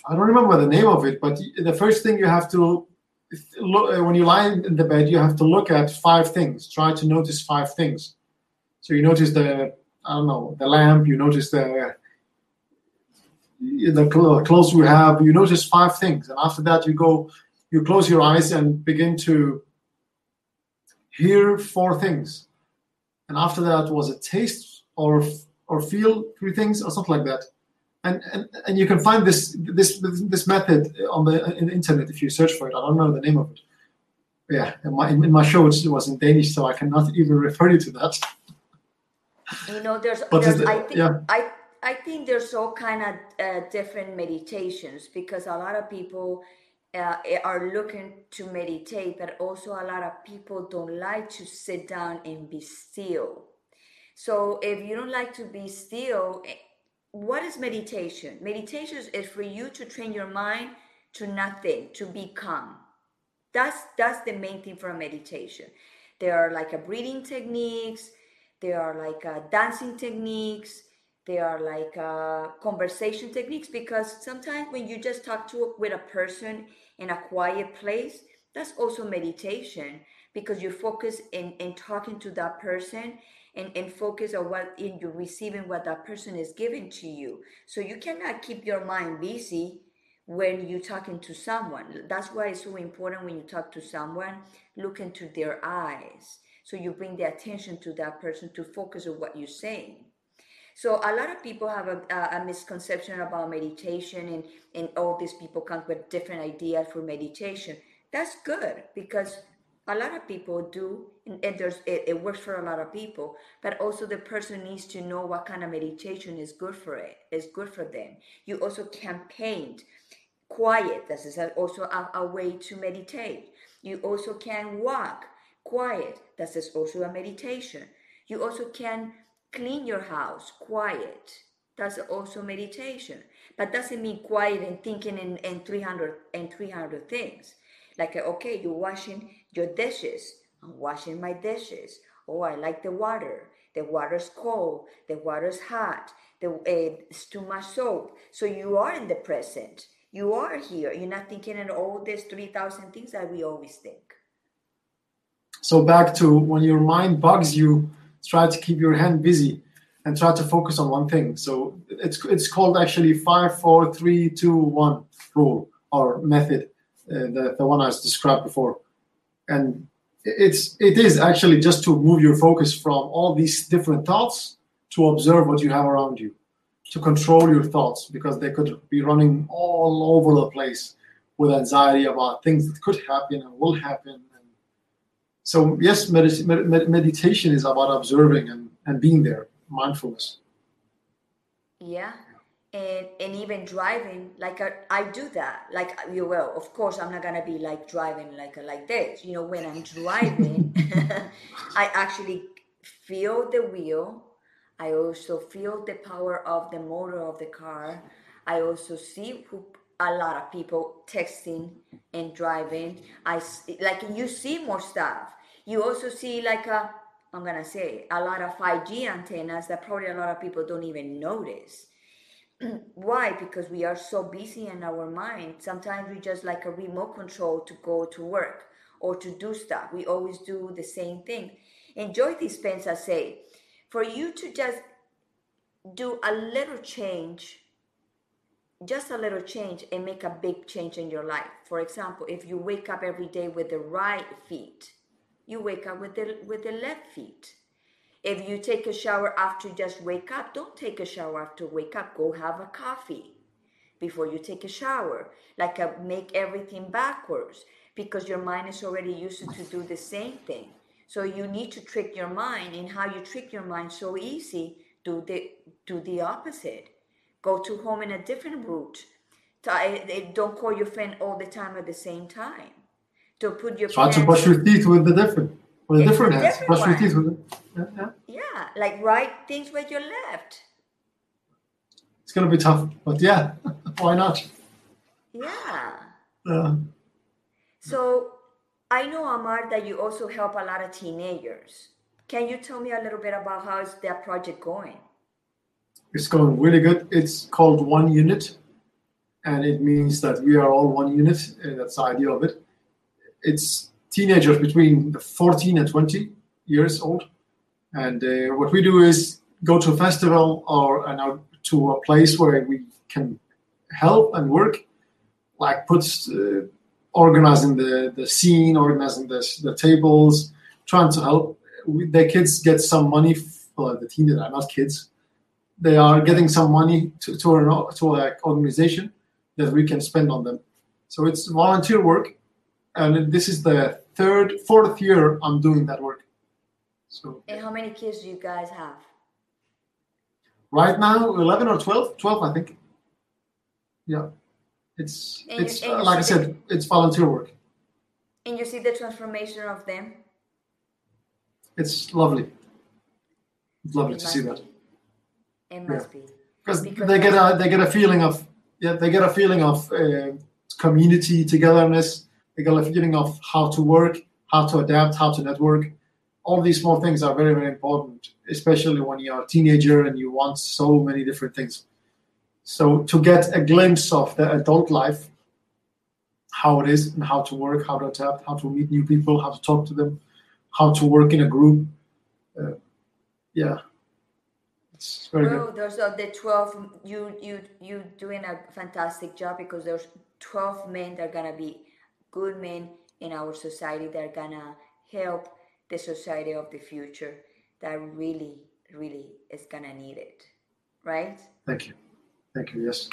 I don't remember the name of it, but the first thing you have to look uh, when you lie in the bed, you have to look at five things. Try to notice five things. So you notice the I don't know the lamp. You notice the the clothes we have. You notice five things, and after that, you go. You close your eyes and begin to hear four things, and after that was a taste or or feel three things or something like that. And, and, and you can find this this this method on the, in the internet if you search for it. I don't know the name of it. Yeah, in my, in my show it was in Danish, so I cannot even refer you to that. You know, there's, there's it- I think yeah. I I think there's all kind of uh, different meditations because a lot of people uh, are looking to meditate, but also a lot of people don't like to sit down and be still. So if you don't like to be still, what is meditation? Meditation is for you to train your mind to nothing, to be calm. That's that's the main thing for a meditation. There are like a breathing techniques, there are like uh, dancing techniques, there are like uh, conversation techniques because sometimes when you just talk to with a person in a quiet place, that's also meditation because you focus in, in talking to that person and, and focus on what in you receiving what that person is giving to you. So you cannot keep your mind busy when you're talking to someone. That's why it's so important when you talk to someone, look into their eyes. So you bring the attention to that person to focus on what you're saying. So a lot of people have a, a, misconception about meditation and, and all these people come with different ideas for meditation. That's good because a lot of people do and, and there's it, it works for a lot of people but also the person needs to know what kind of meditation is good for it is good for them. You also can paint quiet this is also a, a way to meditate. You also can walk quiet this is also a meditation. You also can clean your house quiet that's also meditation. But doesn't mean quiet and thinking in, in 300 and 300 things. Like okay you're washing your dishes. I'm washing my dishes. Oh i like the water. The water's cold. The water's hot. The uh, it's too much soap. So you are in the present. You are here. You're not thinking in all these 3000 things that we always think. So back to when your mind bugs you, try to keep your hand busy and try to focus on one thing. So it's it's called actually five, four, three, two, one rule or method, uh, the the one I described before, and it's it is actually just to move your focus from all these different thoughts to observe what you have around you, to control your thoughts because they could be running all over the place with anxiety about things that could happen and will happen. And so yes, med- med- meditation is about observing and, and being there, mindfulness. Yeah. And, and even driving, like I, I do that. Like uh, you will, of course, I'm not gonna be like driving like like this. You know, when I'm driving, I actually feel the wheel. I also feel the power of the motor of the car. I also see who, a lot of people texting and driving. I like you see more stuff. You also see like a I'm gonna say a lot of 5G antennas that probably a lot of people don't even notice. Why? Because we are so busy in our mind. Sometimes we just like a remote control to go to work or to do stuff. We always do the same thing. And Joe Dispenza say, for you to just do a little change, just a little change and make a big change in your life. For example, if you wake up every day with the right feet, you wake up with the with the left feet. If you take a shower after you just wake up, don't take a shower after wake up. Go have a coffee before you take a shower. Like a, make everything backwards because your mind is already used to do the same thing. So you need to trick your mind, and how you trick your mind so easy. Do the do the opposite. Go to home in a different route. Eh, don't call your friend all the time at the same time to put your try to brush your teeth with the different with a different hands. Brush one. your teeth with it. Yeah, yeah. like write things with your left. It's gonna be tough, but yeah, why not? Yeah. Yeah. So I know Amar that you also help a lot of teenagers. Can you tell me a little bit about how is that project going? It's going really good. It's called One Unit, and it means that we are all one unit. And that's the idea of it it's teenagers between 14 and 20 years old. And uh, what we do is go to a festival or uh, to a place where we can help and work, like put uh, organizing the, the scene, organizing the, the tables, trying to help. We, the kids get some money, for the teenagers are not kids. They are getting some money to, to, an, to an organization that we can spend on them. So it's volunteer work and this is the third, fourth year I'm doing that work. So. And how many kids do you guys have? Right now, eleven or 12? 12, I think. Yeah, it's and it's you, uh, like I said, the, it's volunteer work. And you see the transformation of them. It's lovely. It's lovely it to see be. that. It must yeah. be because they get a they get a feeling of yeah they get a feeling of uh, community togetherness they get a feeling of how to work, how to adapt, how to network. All these small things are very, very important, especially when you're a teenager and you want so many different things. So to get a glimpse of the adult life, how it is and how to work, how to adapt, how to meet new people, how to talk to them, how to work in a group. Uh, yeah, it's very good. Those are the twelve. You you you doing a fantastic job because there's twelve men that are gonna be good men in our society that are gonna help the society of the future that really, really is gonna need it, right? Thank you. Thank you. Yes.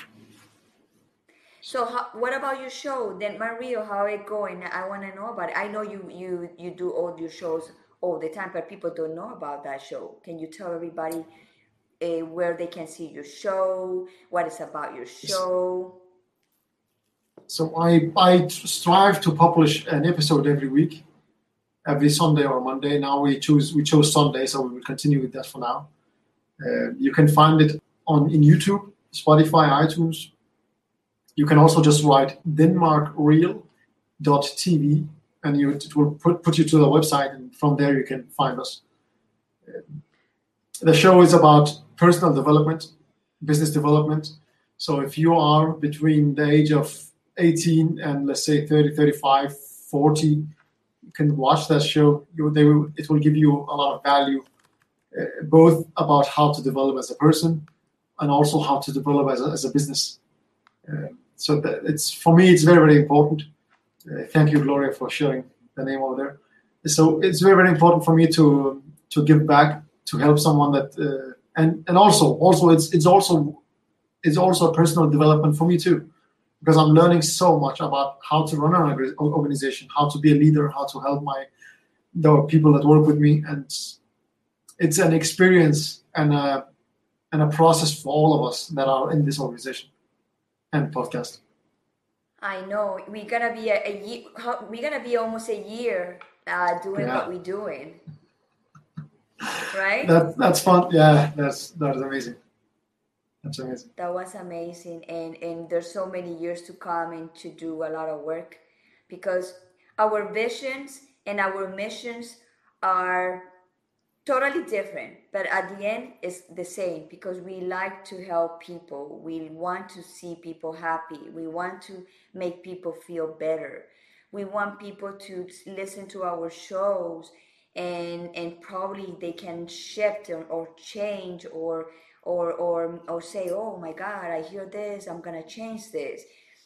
So, how, what about your show, then, Mario? How it going? I want to know about it. I know you you you do all your shows all the time, but people don't know about that show. Can you tell everybody uh, where they can see your show? What is about your show? So I, I strive to publish an episode every week, every Sunday or Monday. Now we choose we chose Sunday, so we will continue with that for now. Uh, you can find it on in YouTube, Spotify, iTunes. You can also just write denmarkreal.tv and you, it will put, put you to the website, and from there you can find us. Uh, the show is about personal development, business development. So if you are between the age of 18 and let's say 30 35 40 you can watch that show you, they will, it will give you a lot of value uh, both about how to develop as a person and also how to develop as a, as a business. Uh, so that it's for me it's very very important. Uh, thank you gloria for sharing the name over there. So it's very very important for me to to give back to help someone that uh, and and also also it's it's also it's also a personal development for me too because I'm learning so much about how to run an organization, how to be a leader, how to help my the people that work with me, and it's an experience and a and a process for all of us that are in this organization and podcast. I know we're gonna be a, a year. We're gonna be almost a year uh, doing yeah. what we're doing, right? That that's fun. Yeah, that's that's amazing. That's amazing. That was amazing, and and there's so many years to come and to do a lot of work, because our visions and our missions are totally different but at the end it's the same because we like to help people. We want to see people happy. We want to make people feel better. We want people to listen to our shows and and probably they can shift or, or change or or or or say oh my god i hear this i'm gonna change this.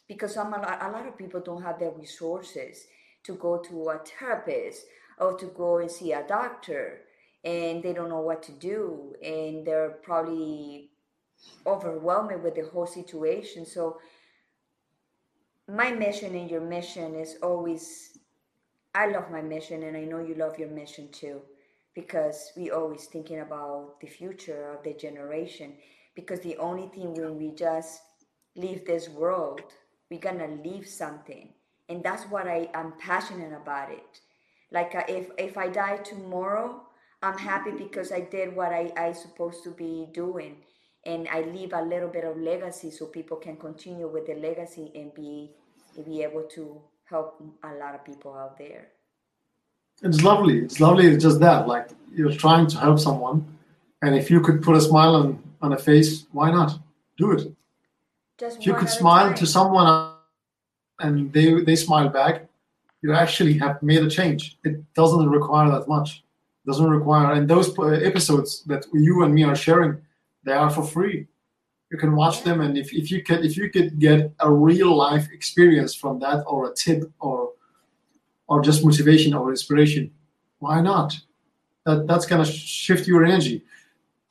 Because some a lot, a lot of people don't have the resources to go to a therapist or to go and see a doctor and they don't know what to do and they're probably overwhelmed with the whole situation. So my mission and your mission is always i love my mission and i know you love your mission too because we always thinking about the future of the generation because the only thing when we just leave this world we're gonna leave something. And that's what i am passionate about it. Like uh, if if i die tomorrow I'm happy because I did what I, I supposed to be doing. And I leave a little bit of legacy so people can continue with the legacy and be be able to help a lot of people out there. It's lovely. It's lovely. It's just that, like you're trying to help someone, and if you could put a smile on on a face, why not do it? Just if you could smile to someone and they they smile back, you actually have made a change. It doesn't require that much doesn't require and those episodes that you and me are sharing they are for free you can watch them and if, if you could if you could get a real life experience from that or a tip or or just motivation or inspiration why not that that's going to shift your energy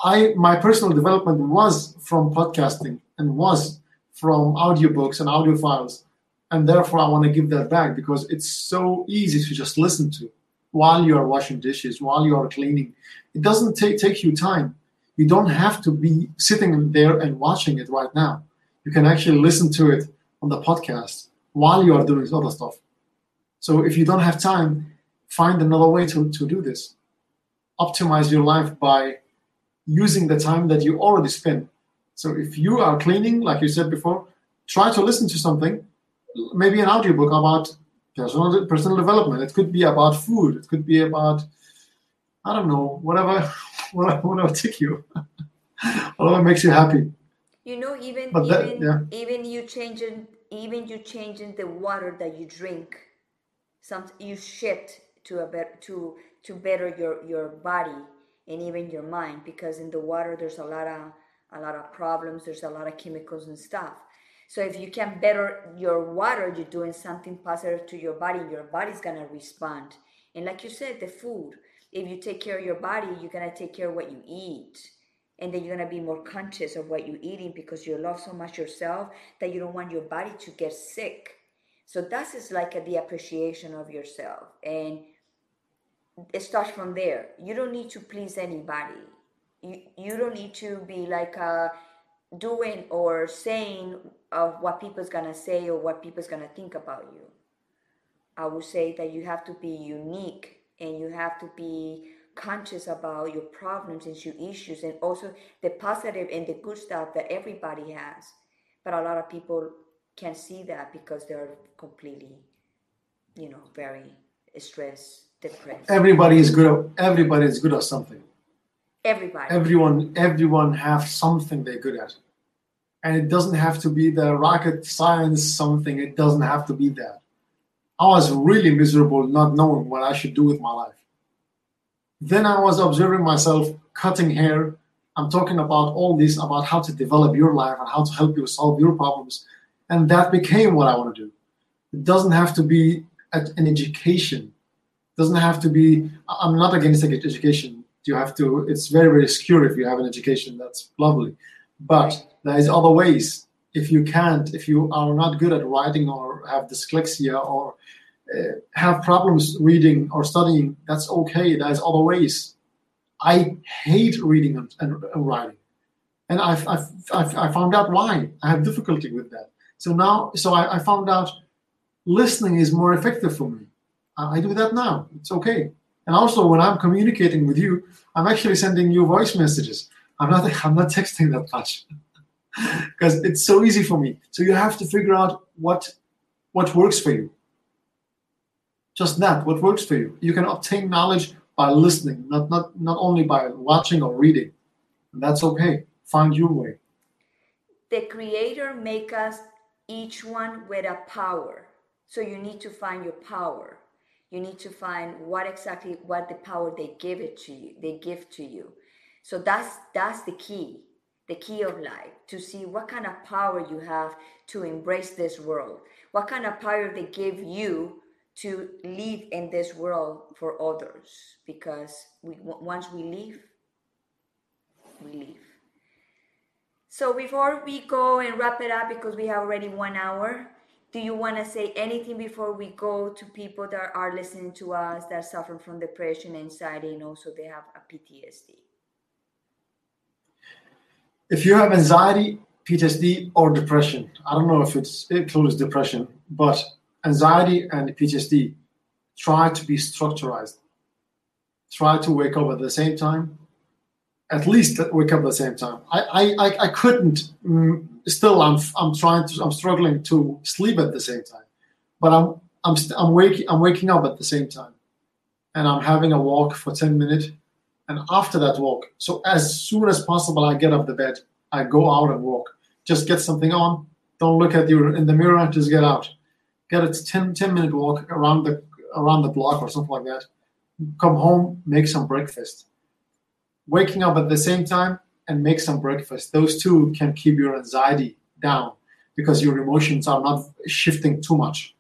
i my personal development was from podcasting and was from audiobooks and audio files and therefore i want to give that back because it's so easy to just listen to while you are washing dishes, while you are cleaning. It doesn't take, take you time. You don't have to be sitting there and watching it right now. You can actually listen to it on the podcast while you are doing other stuff. So if you don't have time, find another way to, to do this. Optimize your life by using the time that you already spend. So if you are cleaning, like you said before, try to listen to something, maybe an audiobook about personal personal development. It could be about food. It could be about I don't know whatever whatever, whatever tick you, whatever makes you happy. You know, even but even yeah. even you changing even you changing the water that you drink, some you shift to a better to to better your your body and even your mind because in the water there's a lot of a lot of problems. There's a lot of chemicals and stuff. So if you can better your water, you're doing something positive to your body, your body's gonna respond. And like you said, the food, if you take care of your body, you're gonna take care of what you eat. And then you're gonna be more conscious of what you're eating because you love so much yourself that you don't want your body to get sick. So that is like a, the appreciation of yourself. And it starts from there. You don't need to please anybody. You, you don't need to be like a doing or saying of what people's gonna say or what people's gonna think about you. I would say that you have to be unique and you have to be conscious about your problems and your issues and also the positive and the good stuff that everybody has. But a lot of people can't see that because they're completely, you know, very stressed, depressed. Everybody is good at everybody is good at something. Everybody. Everyone everyone have something they're good at and it doesn't have to be the rocket science something. It doesn't have to be that. I was really miserable not knowing what I should do with my life. Then I was observing myself cutting hair. I'm talking about all this about how to develop your life and how to help you solve your problems. And that became what I want to do. It doesn't have to be an education. It doesn't have to be, I'm not against education. You have to, it's very, very secure if you have an education. That's lovely. But there's other ways. If you can't, if you are not good at writing or have dyslexia or uh, have problems reading or studying, that's okay. There's other ways. I hate reading and, and, and writing, and I've, I've, I found out why. I have difficulty with that. So now, so I, I found out listening is more effective for me. I, I do that now. It's okay. And also, when I'm communicating with you, I'm actually sending you voice messages. I'm not. I'm not texting that much because it's so easy for me. So you have to figure out what what works for you. Just that, what works for you. You can obtain knowledge by listening, not not not only by watching or reading. And that's okay. Find your way. The creator make us each one with a power. So you need to find your power. You need to find what exactly what the power they give it to you, they give to you. So that's that's the key, the key of life, to see what kind of power you have to embrace this world. What kind of power they give you to live in this world for others because we once we leave we leave so before we go and wrap it up because we have already one hour do you want to say anything before we go to people that are listening to us that suffer from depression anxiety and also they have a ptsd if you have anxiety ptsd or depression i don't know if it's, it includes depression but anxiety and PTSD try to be structurized. Try to wake up at the same time. At least wake up at the same time. I I, I couldn't. Mm, still, I'm I'm trying to. I'm struggling to sleep at the same time, but I'm I'm I'm waking I'm waking up at the same time, and I'm having a walk for ten minutes. And after that walk, so as soon as possible, I get off the bed. I go out and walk. Just get something on. Don't look at you in the mirror. Just get out get a 10, 10 minute walk around the around the block or something like that. Come home, make some breakfast. Waking up at the same time and make some breakfast. Those two can keep your anxiety down because your emotions are not shifting too much.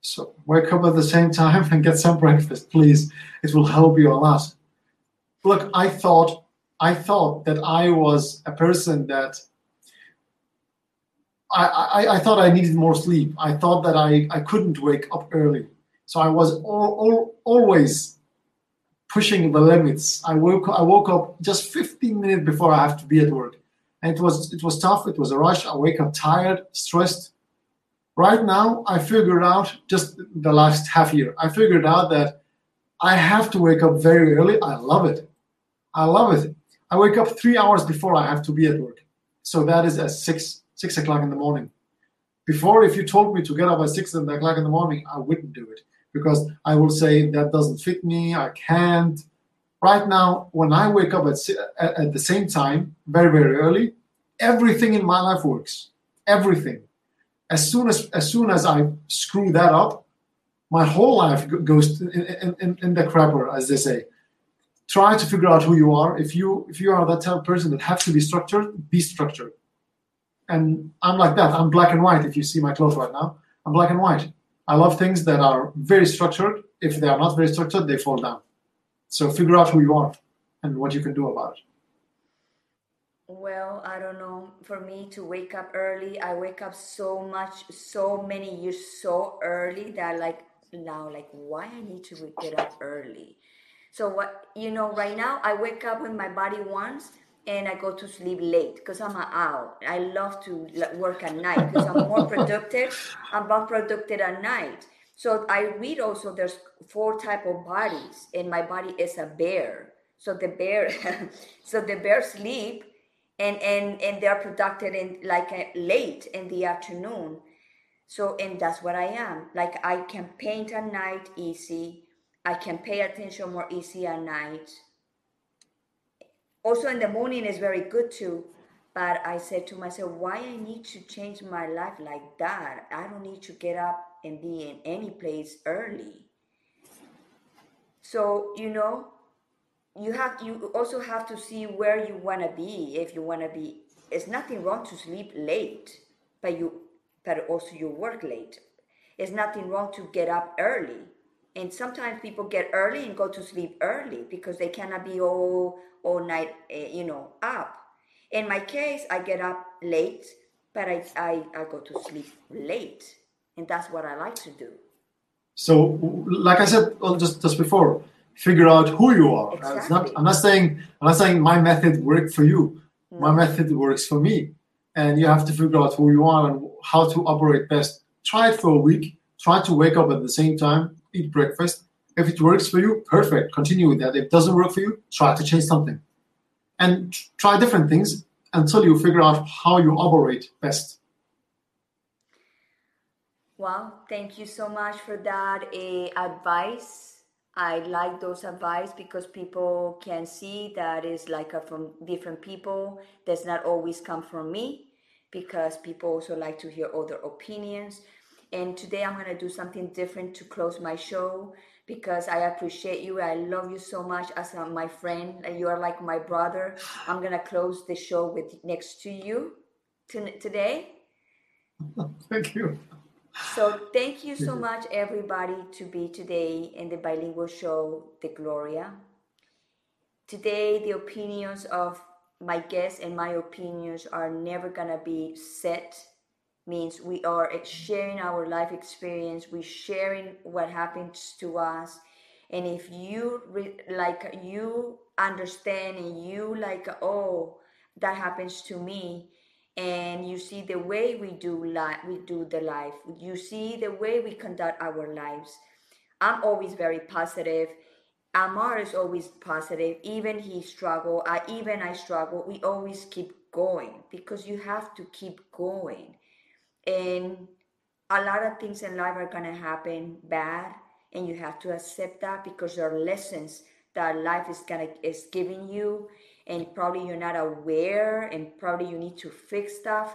So wake up at the same time and get some breakfast, please. It will help you a lot. Look, I thought I thought that I was a person that I, I, I, thought I needed more sleep. I thought that I, I couldn't wake up early. So I was all, all, always pushing the limits. I woke I woke up just 15 minutes before I have to be at work. And it was it was tough, it was a rush. I wake up tired, stressed. Right now, I figured out just the last half year, I figured out that I have to wake up very early. I love it. I love it. I wake up three hours before I have to be at work. So that is at six six o'clock in the morning. Before, if you told me to get up at six o'clock in the morning, I wouldn't do it because I will say that doesn't fit me. I can't. Right now, when I wake up at, at the same time, very, very early, everything in my life works. Everything. As soon as as soon as I screw that up, my whole life goes in, in, in the crapper, as they say. Try to figure out who you are. If you if you are that type of person that has to be structured, be structured and I'm like that. I'm black and white. If you see my clothes right now, I'm black and white. I love things that are very structured. If they are not very structured, they fall down. So figure out who you are and what you can do about it. Well, I don't know. For me to wake up early, I wake up so much, so many years so early that like now, like why I need to get up early. So what you know, right now I wake up when my body wants, and I go to sleep late because I'm an owl. I love to work at night because I'm more productive. I'm more productive at night. So I read also there's four type of bodies, and my body is a bear. So the bear, so the bear sleep, and and and they're productive in like a, late in the afternoon. So and that's what I am. Like I can paint at night easy. I can pay attention more easy at night also in the morning is very good too but i said to myself why i need to change my life like that? I don't need to get up and be in any place early. So you know you have you also have to see where you want to be if you want to be it's nothing wrong to sleep late but you but also you work late. It's nothing wrong to get up early and sometimes people get early and go to sleep early because they cannot be all all night uh, you know up. In my case i get up late but I, I i go to sleep late. And that's what i like to do. So like i said just just before figure out who you are. Exactly. not, i'm not saying i'm not saying my method worked for you. No. my method works for me. And you have to figure out who you are and how to operate best. Try it for a week. Try to wake up at the same time eat breakfast. If it works for you, perfect. Continue with that. If it doesn't work for you, try to change something. And try different things until you figure out how you operate best. Well, thank you so much for that uh, advice. I like those advice because people can see that is like a, from different people. Does not always come from me because people also like to hear other opinions. And today I'm going to do something different to close my show because I appreciate you. I love you so much as uh, my friend. You are like my brother. I'm going to close the show with next to you today. Thank you. So thank you so much, everybody, to be today in the bilingual show, The Gloria. Today, the opinions of my guests and my opinions are never gonna be set. Means we are sharing our life experience. We sharing what happens to us, and if you re- like you understand and you like, oh, that happens to me and you see the way we do life we do the life you see the way we conduct our lives i'm always very positive. Amar is always positive. Even he struggle i even i struggle we always keep going because you have to keep going and a lot of things in life are going to happen bad and you have to accept that because there are lessons that life is gonna is giving you. And probably you're not aware and probably you need to fix stuff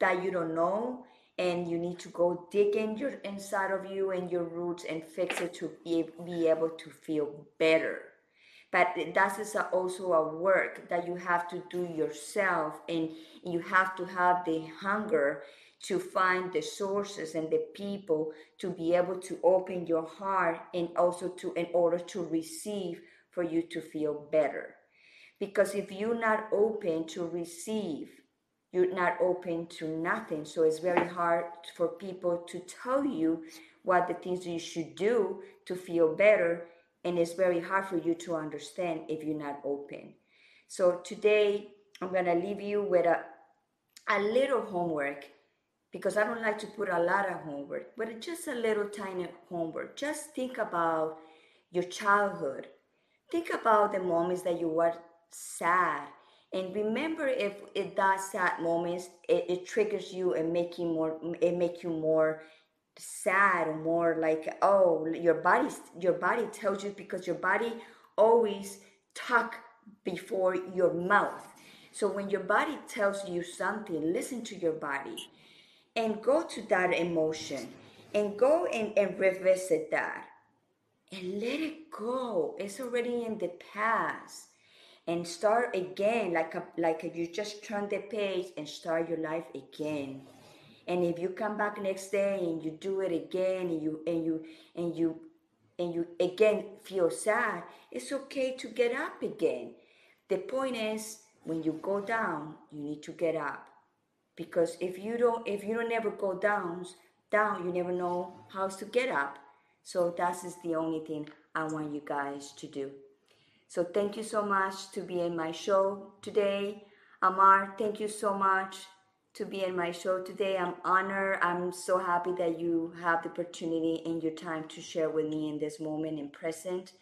that you don't know. And you need to go dig in your inside of you and your roots and fix it to be, be able to feel better. But that is also a work that you have to do yourself and you have to have the hunger to find the sources and the people to be able to open your heart and also to in order to receive for you to feel better because if you're not open to receive, you're not open to nothing. So it's very hard for people to tell you what the things you should do to feel better. And it's very hard for you to understand if you're not open. So today, I'm going to leave you with a, a little homework because I don't like to put a lot of homework, but it's just a little tiny homework. Just think about your childhood. Think about the moments that you were sad and remember if it does sad moments it, it triggers you and make you more it make you more sad or more like oh your body your body tells you because your body always talk before your mouth so when your body tells you something listen to your body and go to that emotion and go and, and revisit that. And let it go. It's already in the past. And start again like a, like you just turn the page and start your life again. And if you come back next day and you do it again and you and you and you and you again feel sad it's okay to get up again. The point is when you go down you need to get up because if you don't if you don't ever go down down you never know how to get up so that is the only thing i want you guys to do so thank you so much to be in my show today. Amar, thank you so much to be in my show today. I'm honored. I'm so happy that you have the opportunity and your time to share with me in this moment in present.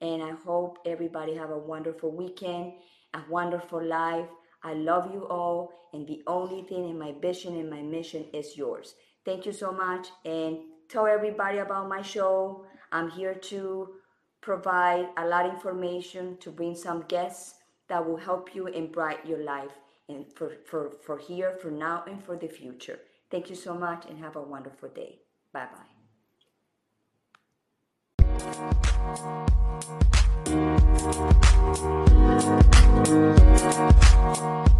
And I hope everybody have a wonderful weekend, a wonderful life. I love you all, and the only thing in my vision and my mission is yours. Thank you so much, and tell everybody about my show. I'm here to provide a lot of information to bring some guests that will help you and bright your life and for, for, for here, for now, and for the future. Thank you so much and have a wonderful day. Bye bye. Thank you.